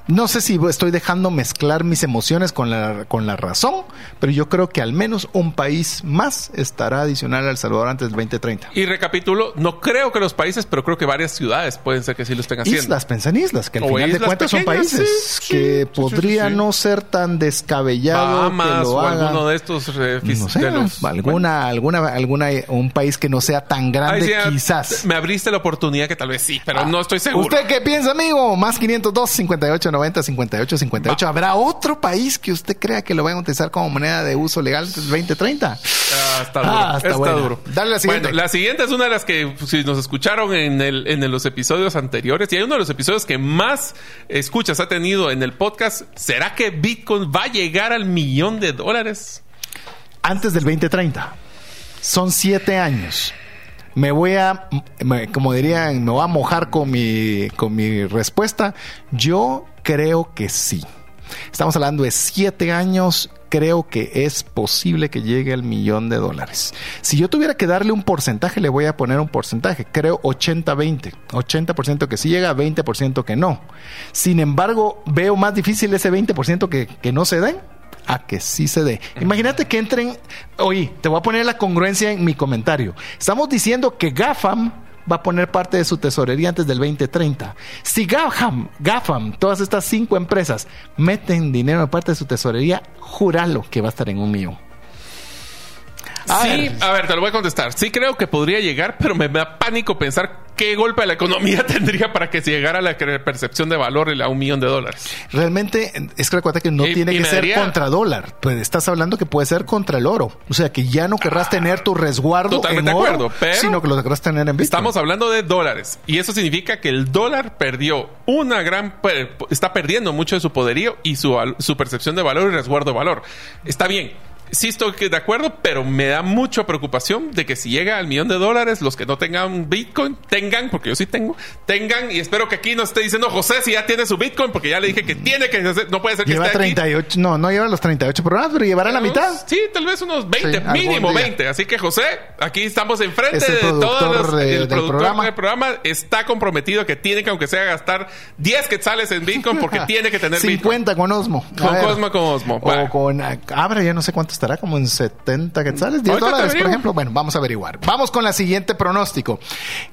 No sé si estoy dejando mezclar mis emociones con la, con la razón, pero yo creo que al menos un país más estará adicional a El Salvador antes del 2030. Y recapitulo, no creo que los países, pero creo que varias ciudades pueden ser que sí lo estén haciendo. Islas, pensan islas, que al O final de cuentas son países sí, que sí, podría sí, no ser tan descabellado Bahamas que lo o hagan. alguno de estos eh, fis- no sé, de los- alguna, alguna, alguna, un país que no sea tan grande, ah, quizás. Me abriste la oportunidad que tal vez sí, pero no estoy seguro. ¿Usted qué piensa, amigo? Más 502 58 90 58 58. ¿Habrá otro país que usted crea que lo vayan a utilizar como moneda de uso legal antes del 2030? Ah, está duro. Ah, está duro. Dale la siguiente. Bueno, la siguiente es una de las que, si nos escucharon en, el, en los episodios anteriores, y hay uno de los episodios que más escuchas ha tenido en el podcast, ¿será que Bitcoin va a llegar al millón de dólares? Antes del 2030. Son siete años. Me voy a, me- como dirían, me voy a mojar con mi, con mi respuesta. Yo creo que sí. Estamos hablando de siete años. Creo que es posible que llegue al millón de dólares. Si yo tuviera que darle un porcentaje, le voy a poner un porcentaje. Creo 80-20. 80% que sí llega, 20% que no. Sin embargo, veo más difícil ese 20% que, que no se den a que sí se dé. Imagínate que entren, oye, te voy a poner la congruencia en mi comentario. Estamos diciendo que GAFAM va a poner parte de su tesorería antes del 2030. Si GAFAM, GAFAM, todas estas cinco empresas meten dinero en parte de su tesorería, júralo que va a estar en un millón. A sí, ver. a ver, te lo voy a contestar. Sí creo que podría llegar, pero me da pánico pensar qué golpe a la economía tendría para que se llegara a la percepción de valor a un millón de dólares. Realmente es que recuerda que no Y- tiene y que ser daría- contra dólar. Pues estás hablando que puede ser contra el oro. O sea que ya no querrás tener tu resguardo Totalmente en de oro, acuerdo, pero sino que lo querrás tener en Bitcoin. Estamos hablando de dólares y eso significa que el dólar perdió una gran per- está perdiendo mucho de su poderío y su, su percepción de valor y resguardo de valor. Está bien. Sí estoy de acuerdo, pero me da mucha preocupación de que si llega al millón de dólares, los que no tengan Bitcoin, tengan, porque yo sí tengo, tengan, y espero que aquí no esté diciendo José si ya tiene su Bitcoin, porque ya le dije que tiene que hacer- no puede ser que Lleva esté aquí. 38, no, no lleva los 38 programas, pero llevará la mitad. Sí, tal vez unos 20, Sí, algún mínimo día. 20. Así que José, aquí estamos enfrente Es de todos productor los. de- el del productor programa. del programa está comprometido que tiene que, aunque sea, gastar 10 quetzales en Bitcoin porque tiene que tener Bitcoin. 50 con Osmo. A Con ver. Cosmo, con Osmo. O con ah, Abra, ya no sé cuánto estará, como en 70 quetzales, 10 Ahorita te dólares, por ejemplo. Bueno, vamos a averiguar. Vamos con la siguiente pronóstico.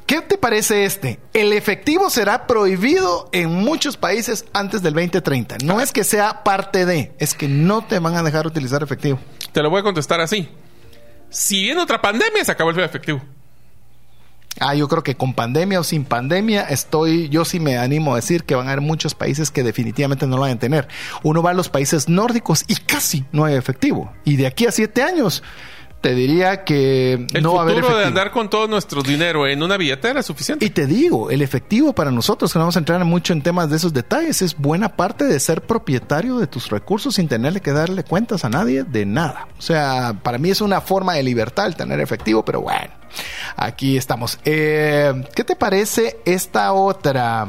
¿Qué te parece este? El efectivo será prohibido en muchos países antes del 2030. No es que sea parte de, es que no te van a dejar utilizar efectivo. Te lo voy a contestar así. Si viene otra pandemia, se acabó el efectivo. Ah, yo creo que con pandemia o sin pandemia, estoy, yo sí me animo a decir que van a haber muchos países que definitivamente no lo van a tener. Uno va a los países nórdicos y casi no hay efectivo. Y de aquí a siete años, te diría que El no va a haber futuro de andar con todo nuestro dinero en una billetera es suficiente. Y te digo, el efectivo para nosotros, que no vamos a entrar mucho en temas de esos detalles, es buena parte de ser propietario de tus recursos sin tenerle que darle cuentas a nadie de nada. O sea, para mí es una forma de libertad el tener efectivo, pero bueno, aquí estamos. Eh, ¿Qué te parece esta otra?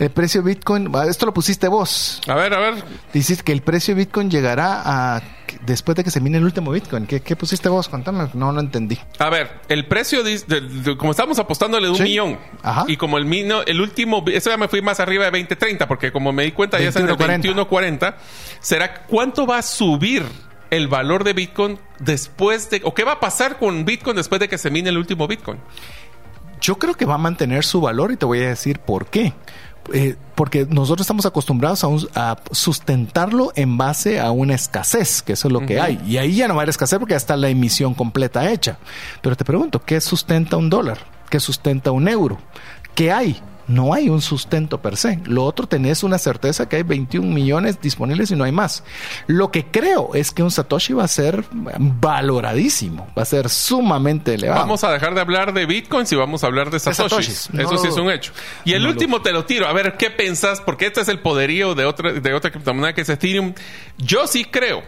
El precio de Bitcoin, esto lo pusiste vos. A ver, a ver. Dices que el precio de Bitcoin llegará a después de que se mine el último Bitcoin. ¿Qué, qué pusiste vos? Contame, no lo entendí. A ver, el precio, de- de- como estamos apostándole de un Sí. millón, Ajá. y como el mino, el último, eso ya me fui más arriba de 2030, porque como me di cuenta ya es en el 21.40. 21.40, será cuánto va a subir el valor de Bitcoin después de, o qué va a pasar con Bitcoin después de que se mine el último Bitcoin. Yo creo que va a mantener su valor y te voy a decir por qué. Eh, porque nosotros estamos acostumbrados a, un- a sustentarlo en base a una escasez, que eso es lo que hay. Y ahí ya no va a haber escasez porque ya está la emisión completa hecha. Pero te pregunto, ¿qué sustenta un dólar? ¿Qué sustenta un euro? ¿Qué hay? No hay un sustento per se. Lo otro tenés una certeza que hay 21 millones disponibles y no hay más. Lo que creo es que un Satoshi va a ser valoradísimo, va a ser sumamente elevado. Vamos a dejar de hablar de Bitcoins y vamos a hablar de Satoshis. Satoshis. No Eso sí es un hecho. Y el no lo- último te lo tiro. A ver, ¿qué pensás? Porque este es el poderío de otra, de otra criptomoneda que es Ethereum. Yo sí creo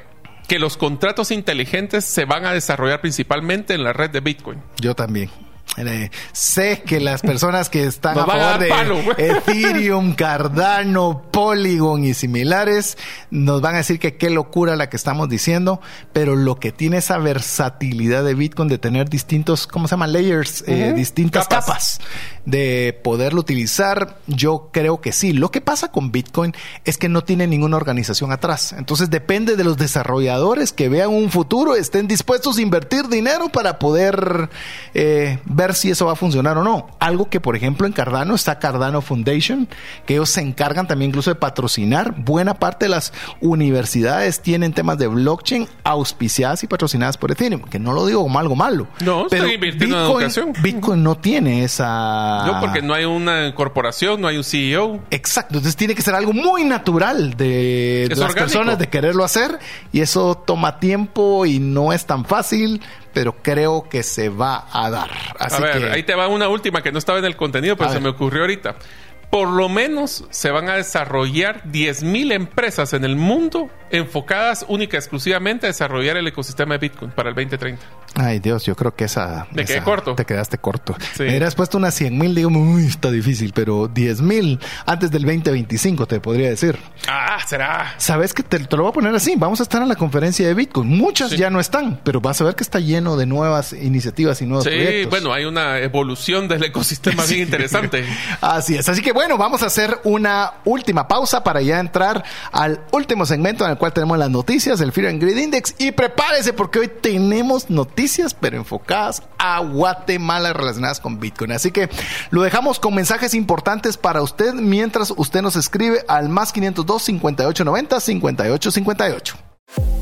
que los contratos inteligentes se van a desarrollar principalmente en la red de Bitcoin. Yo también. Eh, sé que las personas que están a favor de palo. Ethereum, Cardano, Polygon y similares nos van a decir que qué locura la que estamos diciendo, pero lo que tiene esa versatilidad de Bitcoin de tener distintos, ¿cómo se llama? Layers, eh, distintas Capas. capas. de poderlo utilizar, yo creo que sí. Lo que pasa con Bitcoin es que no tiene ninguna organización atrás. Entonces depende de los desarrolladores que vean un futuro, estén dispuestos a invertir dinero para poder eh, ver si eso va a funcionar o no. Algo que, por ejemplo, en Cardano está Cardano Foundation, que ellos se encargan también incluso de patrocinar. Buena parte de las universidades tienen temas de blockchain auspiciadas y patrocinadas por Ethereum, que no lo digo como algo malo. No, están invirtiendo en educación. Bitcoin no tiene esa... No, porque no hay una corporación, no hay un CEO. Exacto, entonces tiene que ser algo muy natural de las orgánico. personas de quererlo hacer y eso toma tiempo y no es tan fácil, pero creo que se va a dar. Así a ver, que ahí te va una última que no estaba en el contenido, pero A se ver. me ocurrió ahorita. Por lo menos se van a desarrollar 10.000 empresas en el mundo enfocadas única y exclusivamente a desarrollar el ecosistema de Bitcoin para el 2030. Ay Dios, yo creo que esa... Me quedé corto. Te quedaste corto. Sí. Me hubieras puesto unas 100 mil, digo, uy, está difícil, pero 10 mil antes del 2025 te podría decir. Ah, será. Sabes que te, te lo voy a poner así. Vamos a estar en la conferencia de Bitcoin. Muchas Sí. ya no están, pero vas a ver que está lleno de nuevas iniciativas y nuevos Sí, proyectos. bueno, hay una evolución del ecosistema bien interesante. Así es. Así que bueno, vamos a hacer una última pausa para ya entrar al último segmento en el cual tenemos las noticias, el Fear and Greed Index. Y prepárese porque hoy tenemos noticias, pero enfocadas a Guatemala relacionadas con Bitcoin. Así que lo dejamos con mensajes importantes para usted mientras usted nos escribe al más 502 5890 5858.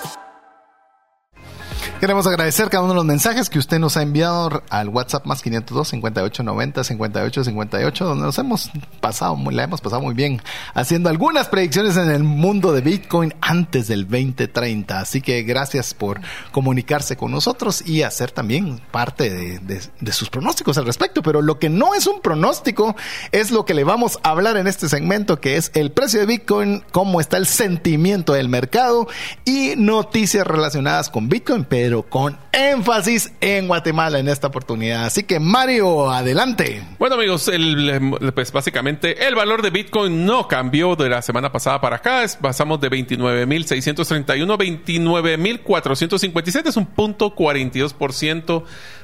Queremos agradecer cada uno de los mensajes que usted nos ha enviado al WhatsApp más 502 5890 5858 donde nos hemos pasado la hemos pasado muy bien haciendo algunas predicciones en el mundo de Bitcoin antes del 2030. Así que gracias por comunicarse con nosotros y hacer también parte de, sus pronósticos al respecto. Pero lo que no es un pronóstico es lo que le vamos a hablar en este segmento que es el precio de Bitcoin, cómo está el sentimiento del mercado y noticias relacionadas con Bitcoin, con énfasis en Guatemala en esta oportunidad. Así que Mario, adelante. Bueno amigos, eh, pues básicamente el valor de Bitcoin no cambió de la semana pasada para acá. Pasamos de 29.631 a 29.457. Es un punto 42%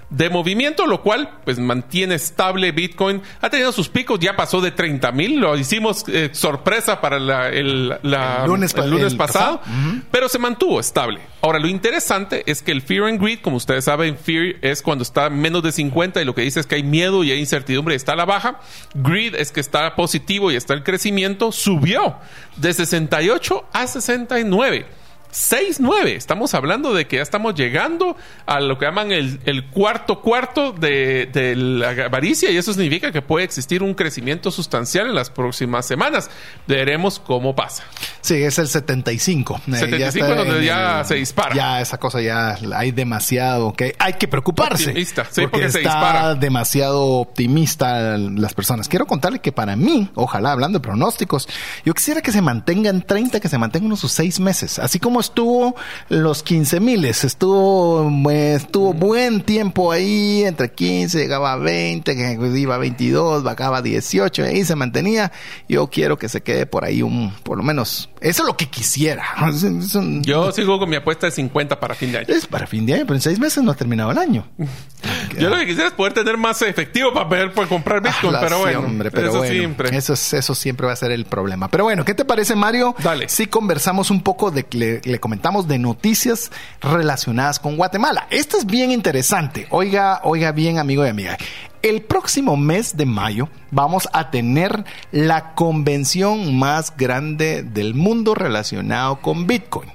de movimiento, lo cual pues mantiene estable Bitcoin. Ha tenido sus picos, ya pasó de 30.000. Lo hicimos eh, sorpresa para la- el, la- El lunes pa- el lunes el pasado, pasado. pero se mantuvo estable. Ahora, lo interesante es que el Fear and Greed, como ustedes saben, Fear es cuando está menos de 50 y lo que dice es que hay miedo y hay incertidumbre y está a la baja. Greed es que está positivo y está el crecimiento. Subió de 68 a 69. 6-9. Estamos hablando de que ya estamos llegando a lo que llaman el, el cuarto cuarto de, de la avaricia y eso significa que puede existir un crecimiento sustancial en las próximas semanas. Veremos cómo pasa. Sí, es el 75. Eh, 75 está donde en ya se dispara. Ya esa cosa ya hay demasiado que hay que preocuparse. Optimista, sí, porque se está dispara. demasiado optimista las personas. Quiero contarle que para mí, ojalá hablando de pronósticos, yo quisiera que se mantenga en 30, que se mantenga unos sus seis meses. Así como estuvo los 15 miles, estuvo, estuvo buen tiempo ahí, entre 15, llegaba a 20, que iba a 22, bajaba a 18, y ahí se mantenía. Yo quiero que se quede por ahí un, por lo menos, eso es lo que quisiera. Un- Yo sigo con mi apuesta de 50 para fin de año. es para fin de año, pero en seis meses no ha terminado el año. Yo lo que quisiera es poder tener más efectivo para poder pues, comprar Bitcoin, Ah, pero sí, bueno, hombre, pero eso bueno, siempre. Eso, es- eso siempre va a ser el problema. Pero bueno, ¿qué te parece, Mario? Dale. Si conversamos un poco de le, comentamos de noticias relacionadas con Guatemala. Esto es bien interesante. Oiga, oiga bien, amigo y amiga. El próximo mes de mayo vamos a tener la convención más grande del mundo relacionado con Bitcoin.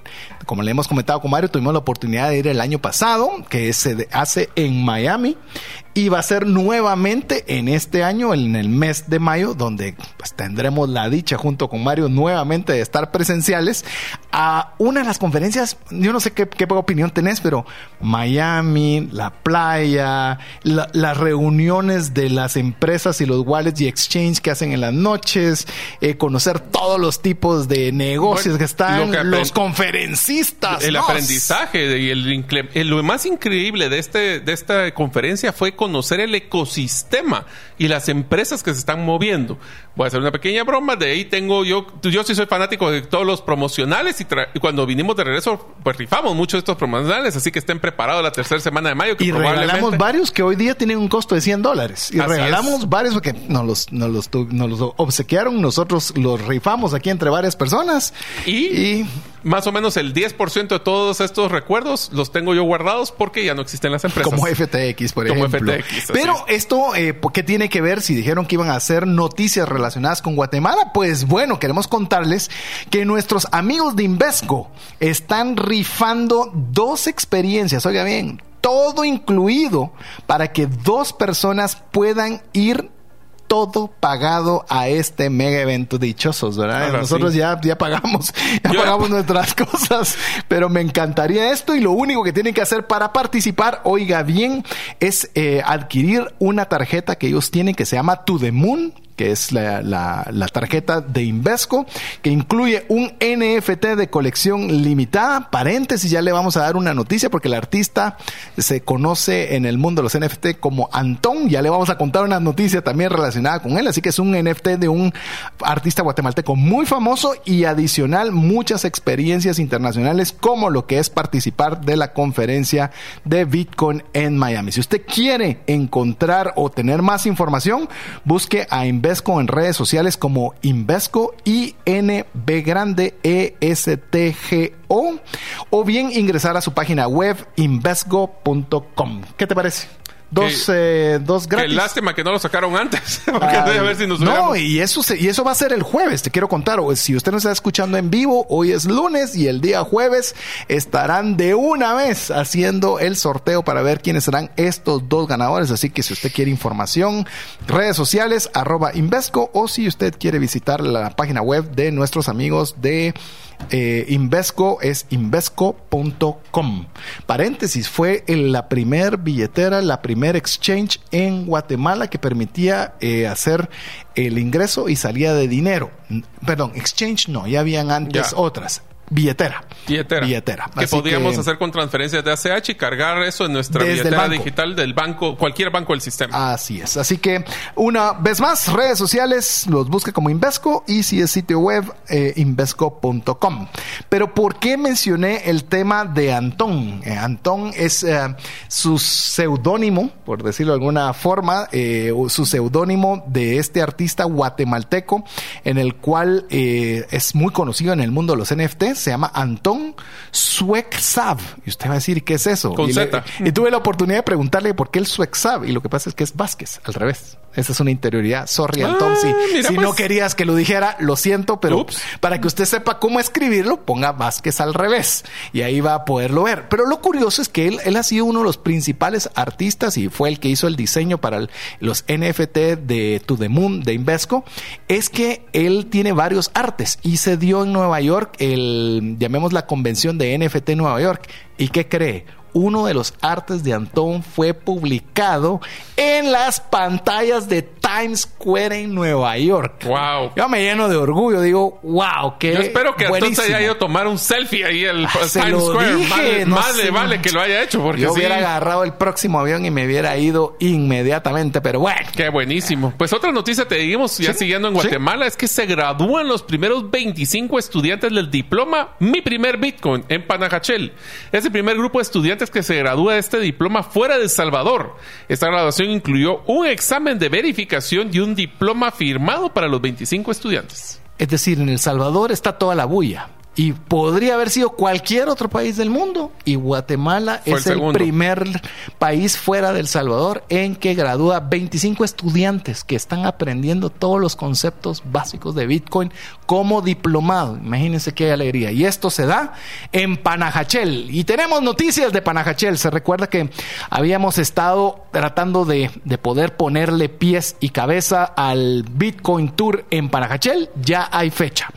Como le hemos comentado con Mario, tuvimos la oportunidad de ir el año pasado, que se hace en Miami, y va a ser nuevamente en este año, en el mes de mayo, donde pues, tendremos la dicha junto con Mario nuevamente de estar presenciales a una de las conferencias, yo no sé qué, qué opinión tenés, pero Miami, la playa, la- las reuniones de las empresas y los wallets y exchange que hacen en las noches, eh, conocer todos los tipos de negocios Bueno, que están, lo que los conferencistas. El aprendizaje y el, el- lo más increíble de este de esta conferencia fue conocer el ecosistema y las empresas que se están moviendo. Voy a hacer una pequeña broma. De ahí tengo yo, yo sí soy fanático de todos los promocionales y, tra- y cuando vinimos de regreso, pues rifamos muchos de estos promocionales, así que estén preparados la tercera semana de mayo. Que Y regalamos varios que hoy día tienen un costo de 100 dólares. Y Así regalamos es. varios porque nos los, nos, los, nos los obsequiaron, nosotros los rifamos aquí entre varias personas. Y, Y más o menos el 10% de todos estos recuerdos los tengo yo guardados porque ya no existen las empresas. como FTX, por Como ejemplo. FTX, Pero es. esto, eh, ¿por ¿qué tiene que ver si dijeron que iban a hacer noticias relacionadas con Guatemala? Pues bueno, queremos contarles que nuestros amigos de Invesco están rifando dos experiencias, oiga bien, todo incluido para que dos personas puedan ir todo pagado a este mega evento dichosos, ¿verdad? Ahora Nosotros sí. ya, ya pagamos, ya Yo- pagamos nuestras cosas, pero me encantaría esto y lo único que tienen que hacer para participar, oiga bien, es eh, adquirir una tarjeta que ellos tienen que se llama To The Moon que es la, la- tarjeta de Invesco, que incluye un NFT de colección limitada. Paréntesis, ya le vamos a dar una noticia porque el artista se conoce en el mundo de los NFT como Antón. Ya le vamos a contar una noticia también relacionada con él. Así que es un NFT de un artista guatemalteco muy famoso y adicional muchas experiencias internacionales como lo que es participar de la conferencia de Bitcoin en Miami. Si usted quiere encontrar o tener más información, busque a Invesco en redes sociales como Invesco INB grande E ESTGO o bien ingresar a su página web invesco.com. ¿Qué te parece? Dos, Qué- eh, dos Qué gratis. lástima que no lo sacaron antes. Porque Ay, a ver si nos no, y eso, se- y eso va a ser el jueves, te quiero contar. O si usted nos está escuchando en vivo, hoy es lunes y el día jueves estarán de una vez haciendo el sorteo para ver quiénes serán estos dos ganadores. Así que si usted quiere información, redes sociales, arroba Invesco, o si usted quiere visitar la página web de nuestros amigos de eh, Invesco, es invesco.com. Paréntesis, fue el- la primer billetera, la primer exchange en Guatemala que permitía eh, hacer el ingreso y salida de dinero. Perdón, exchange no, ya habían antes Ya. otras. Billetera. Billetera. Billetera. Que Así que- hacer con transferencias de ACH y cargar eso en nuestra billetera digital del banco, cualquier banco del sistema. Así es. Así que una vez más, redes sociales, los busca como Invesco y si es sitio web, eh, invesco.com. Pero ¿por qué mencioné el tema de Antón? Eh, Antón es eh, su seudónimo, por decirlo de alguna forma, eh, su seudónimo de este artista guatemalteco, en el cual eh, es muy conocido en el mundo de los NFT, se llama Antón Suexav. Y usted va a decir, ¿qué es eso? Con y, le- y tuve la oportunidad de preguntarle por qué el Suexav. Y lo que pasa es que es Vázquez, al revés. Esa es una interioridad. Sorry, Ah, Antón. Si, mira, si pues. no querías que lo dijera, lo siento, pero Ups. para que usted sepa cómo escribirlo, ponga Vázquez al revés. Y ahí va a poderlo ver. Pero lo curioso es que él, él ha sido uno de los principales artistas y fue el que hizo el diseño para el- los NFT de To The Moon de Invesco. Es que él tiene varios artes y se dio en Nueva York el, llamemos la convención de NFT Nueva York. ¿Y qué cree? Uno de los artes de Antón fue publicado en las pantallas de Times Square en Nueva York. Wow. Yo me lleno de orgullo, digo, wow, qué Yo espero que entonces buenísimo. haya ido a tomar un selfie ahí el Ah, se Times Square. dije, Vale, no vale, sé, vale que lo haya hecho porque Yo sí. hubiera agarrado el próximo avión y me hubiera ido inmediatamente, pero bueno. Qué buenísimo. Pues otra noticia te dijimos, ya Sí, siguiendo en sí. Guatemala, es que se gradúan los primeros 25 estudiantes del diploma Mi Primer Bitcoin en Panajachel. Es el primer grupo de estudiantes que se gradúa de este diploma fuera de El Salvador. Esta graduación incluyó un examen de verificación y un diploma firmado para los 25 estudiantes. Es decir, en El Salvador está toda la bulla. Y podría haber sido cualquier otro país del mundo. Y Guatemala Fue es el, primer país fuera del Salvador en que gradúa 25 estudiantes que están aprendiendo todos los conceptos básicos de Bitcoin como diplomado. Imagínense qué alegría. Y esto se da en Panajachel. Y tenemos noticias de Panajachel. Se recuerda que habíamos estado tratando de, de poder ponerle pies y cabeza al Bitcoin Tour en Panajachel. Ya hay fecha.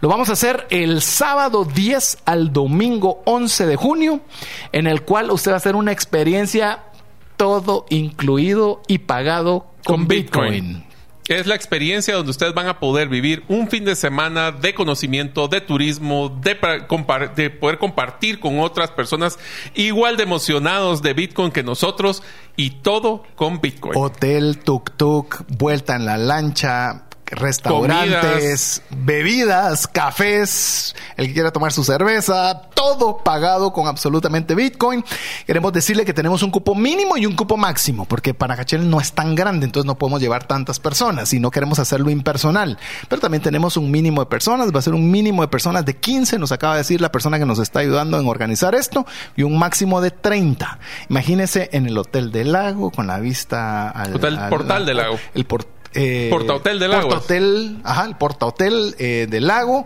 Lo vamos a hacer el sábado 10 al domingo 11 de junio, en el cual usted va a hacer una experiencia todo incluido y pagado con, Con Bitcoin. Bitcoin. Es la experiencia donde ustedes van a poder vivir un fin de semana de conocimiento, de turismo, de, de poder compartir con otras personas igual de emocionados de Bitcoin que nosotros y todo con Bitcoin. Hotel, tuk-tuk, vuelta en la lancha, restaurantes, bebidas, cafés, el que quiera tomar su cerveza, todo pagado con absolutamente Bitcoin. Queremos decirle que tenemos un cupo mínimo y un cupo máximo, porque Panajachel no es tan grande, entonces no podemos llevar tantas personas y no queremos hacerlo impersonal. Pero también tenemos un mínimo de personas, va a ser un mínimo de personas de 15, nos acaba de decir la persona que nos está ayudando en organizar esto, y un máximo de 30. Imagínese en el Hotel del Lago, con la vista al... Hotel Portal del Lago. El por- eh, Portahotel del Lago. Portahotel, ajá, el Portahotel eh, del Lago.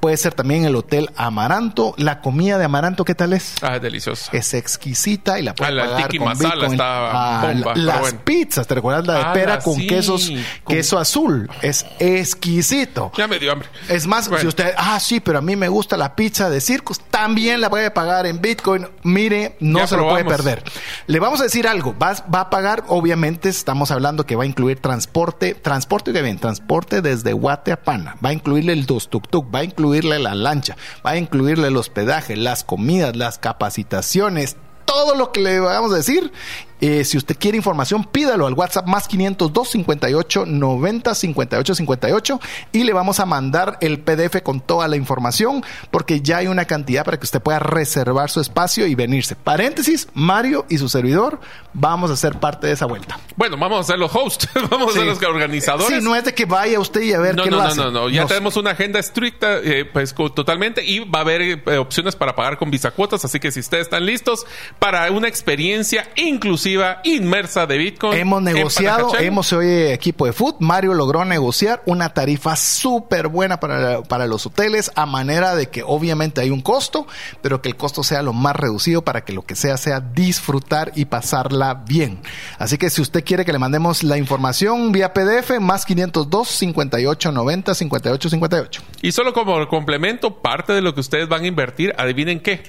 Puede ser también el Hotel Amaranto. La comida de Amaranto, ¿qué tal es? Ah, es delicioso. Es exquisita y la puede Ah, la pagar tiki con Bitcoin. está Ah, bomba, la- pero las bueno. pizzas, ¿te recuerdas la de Ah, pera con sí, quesos, con- queso azul? Es exquisito. Ya me dio hambre. Es más, Bueno. si usted, ah, sí, pero a mí me gusta la pizza de circos, también la puede pagar en Bitcoin. Mire, no Ya se lo puede perder. Le vamos a decir algo, va, va a pagar, obviamente, estamos hablando que va a incluir transporte, transporte, oiga bien, transporte desde Guate a Pana, va a incluirle el dos tuk tuk, va a incluirle la lancha, va a incluirle el hospedaje, las comidas, las capacitaciones, todo lo que le vamos a decir. Eh, si usted quiere información, pídalo al WhatsApp más 502 58 90 58 58 y le vamos a mandar el PDF con toda la información porque ya hay una cantidad para que usted pueda reservar su espacio y venirse. Paréntesis, Mario y su servidor vamos a ser parte de esa vuelta. Bueno, vamos a ser los hosts, vamos a ser los organizadores. Sí, no es de que vaya usted y a ver No, qué no, lo no, hace. no, no, ya Nos- tenemos una agenda estricta, eh, pues totalmente, y va a haber eh, opciones para pagar con visa cuotas, así que si ustedes están listos para una experiencia inclusiva, inmersa de Bitcoin. Hemos negociado, hemos hoy equipo de food. Mario logró negociar una tarifa súper buena para, para los hoteles, a manera de que obviamente hay un costo, pero que el costo sea lo más reducido para que lo que sea sea disfrutar y pasarla bien. Así que si usted quiere que le mandemos la información vía PDF, más 502 58 90 58 58. Y solo como complemento, parte de lo que ustedes van a invertir, adivinen qué.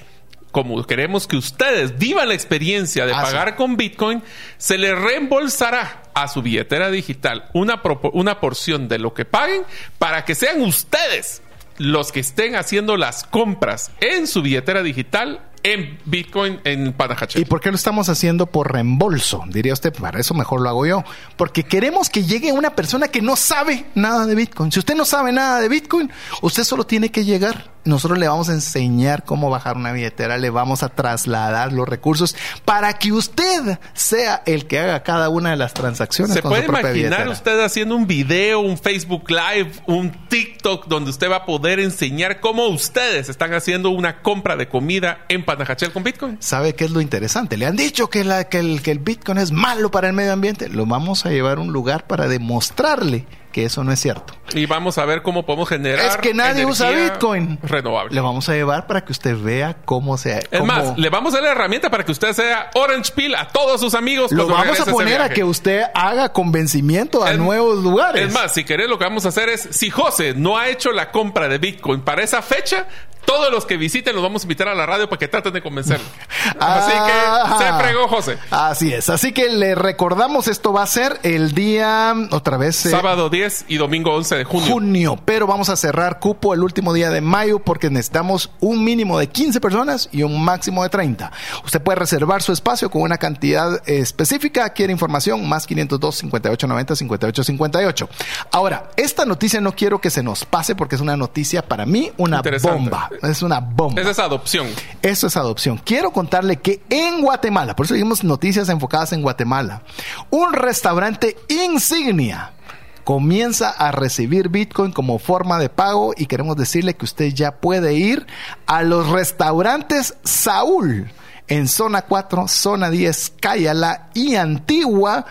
Como queremos que ustedes vivan la experiencia de Ah, pagar sí. con Bitcoin, se les reembolsará a su billetera digital una, una porción de lo que paguen para que sean ustedes los que estén haciendo las compras en su billetera digital en Bitcoin en Panajachel. ¿Y por qué lo estamos haciendo por reembolso? Diría usted, para eso mejor lo hago yo. Porque queremos que llegue una persona que no sabe nada de Bitcoin. Si usted no sabe nada de Bitcoin, usted solo tiene que llegar. Nosotros le vamos a enseñar cómo bajar una billetera, le vamos a trasladar los recursos para que usted sea el que haga cada una de las transacciones. ¿Se con puede su imaginar billetera. usted haciendo un video, un Facebook Live, un TikTok donde usted va a poder enseñar cómo ustedes están haciendo una compra de comida en Panajachel con Bitcoin? ¿Sabe qué es lo interesante? Le han dicho que, la, que, el, que el Bitcoin es malo para el medio ambiente. Lo vamos a llevar a un lugar para demostrarle que eso no es cierto. Y vamos a ver cómo podemos generar. Es que nadie usa Bitcoin. Renovable. Le vamos a llevar para que usted vea cómo se. es más, le vamos a dar la herramienta para que usted sea Orange Pill a todos sus amigos. lo vamos a poner a que usted haga convencimiento a Es- nuevos lugares. Es más, si querés, lo que vamos a hacer es, si José no ha hecho la compra de Bitcoin para esa fecha, todos los que visiten los vamos a invitar a la radio para que traten de convencerlo. Ah. Así que se fregó, José. Así es. Así que le recordamos, esto va a ser el día, otra vez. eh, Sábado 10 y domingo 11 de junio. junio, pero vamos a cerrar cupo el último día de mayo porque necesitamos un mínimo de 15 personas y un máximo de 30. Usted puede reservar su espacio con una cantidad específica. Quiere información más 502 5890 5858. Ahora, esta noticia no quiero que se nos pase porque es una noticia para mí una bomba. Es una bomba. Esa es adopción. Eso es adopción. Quiero contarle que en Guatemala, por eso dijimos noticias enfocadas en Guatemala, un restaurante insignia comienza a recibir Bitcoin como forma de pago y queremos decirle que usted ya puede ir a los restaurantes Saúl en zona 4, zona 10, Cayala y Antigua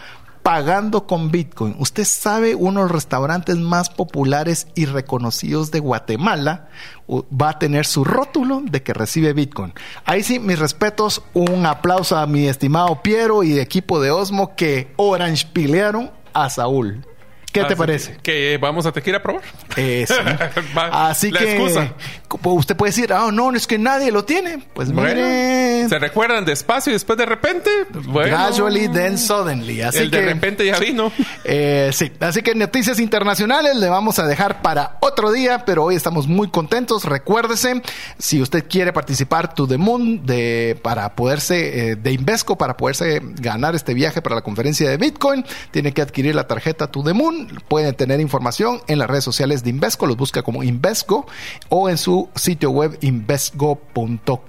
pagando con Bitcoin. Usted sabe uno de los restaurantes más populares y reconocidos de Guatemala va a tener su rótulo de que recibe Bitcoin. Ahí sí, mis respetos, un aplauso a mi estimado Piero y equipo de Osmo que orange pilearon a Saúl. ¿Qué te parece? Que, que vamos a tequila a probar. Eso. Va, Así la que excusa. usted puede decir, ah, no, es que nadie lo tiene. Pues Bueno, mire, se recuerdan despacio y después de repente, bueno, gradually, then suddenly. Así el que de repente ya vino. Eh, sí, así que noticias internacionales le vamos a dejar para otro día, pero hoy estamos muy contentos. Recuérdese, si usted quiere participar to the moon de, para poderse, eh, de Invesco, para poderse ganar este viaje para la conferencia de Bitcoin, tiene que adquirir la tarjeta to the moon. Pueden tener información en las redes sociales de Invesco, los busca como Invesco o en su sitio web invesco.com.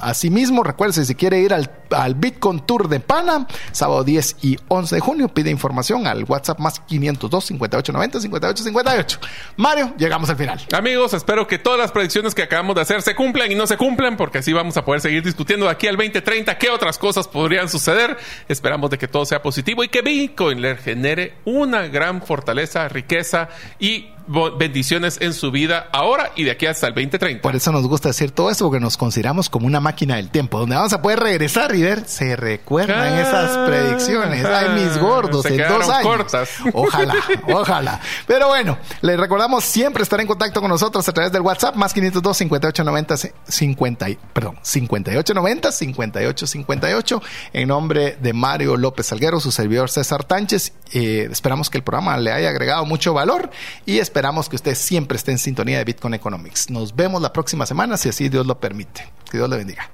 Asimismo, recuerde si quiere ir al, Bitcoin Tour de Pana, sábado 10 y 11 de junio, pide información al WhatsApp más 502 5890 5858. Mario, llegamos al final. Amigos, espero que todas las predicciones que acabamos de hacer se cumplan y no se cumplan, porque así vamos a poder seguir discutiendo de aquí al 2030 qué otras cosas podrían suceder. Esperamos de que todo sea positivo y que Bitcoin le genere una gran fortaleza, riqueza y bendiciones en su vida ahora y de aquí hasta el 2030. Por eso nos gusta decir todo esto, porque nos consideramos como una máquina del tiempo, donde vamos a poder regresar y ver, se recuerdan Ah, esas predicciones. Ay, mis gordos, se en dos años. cortas. Ojalá, ojalá. Pero bueno, les recordamos siempre estar en contacto con nosotros a través del WhatsApp, más 502 5890 50, y- perdón, 5890 5858. En nombre de Mario López Salguero, su servidor César Tánchez, eh, esperamos que el programa le haya agregado mucho valor y esperamos que usted siempre esté en sintonía de Bitcoin Economics. Nos vemos la próxima semana, si así Dios lo permite. Que Dios le bendiga.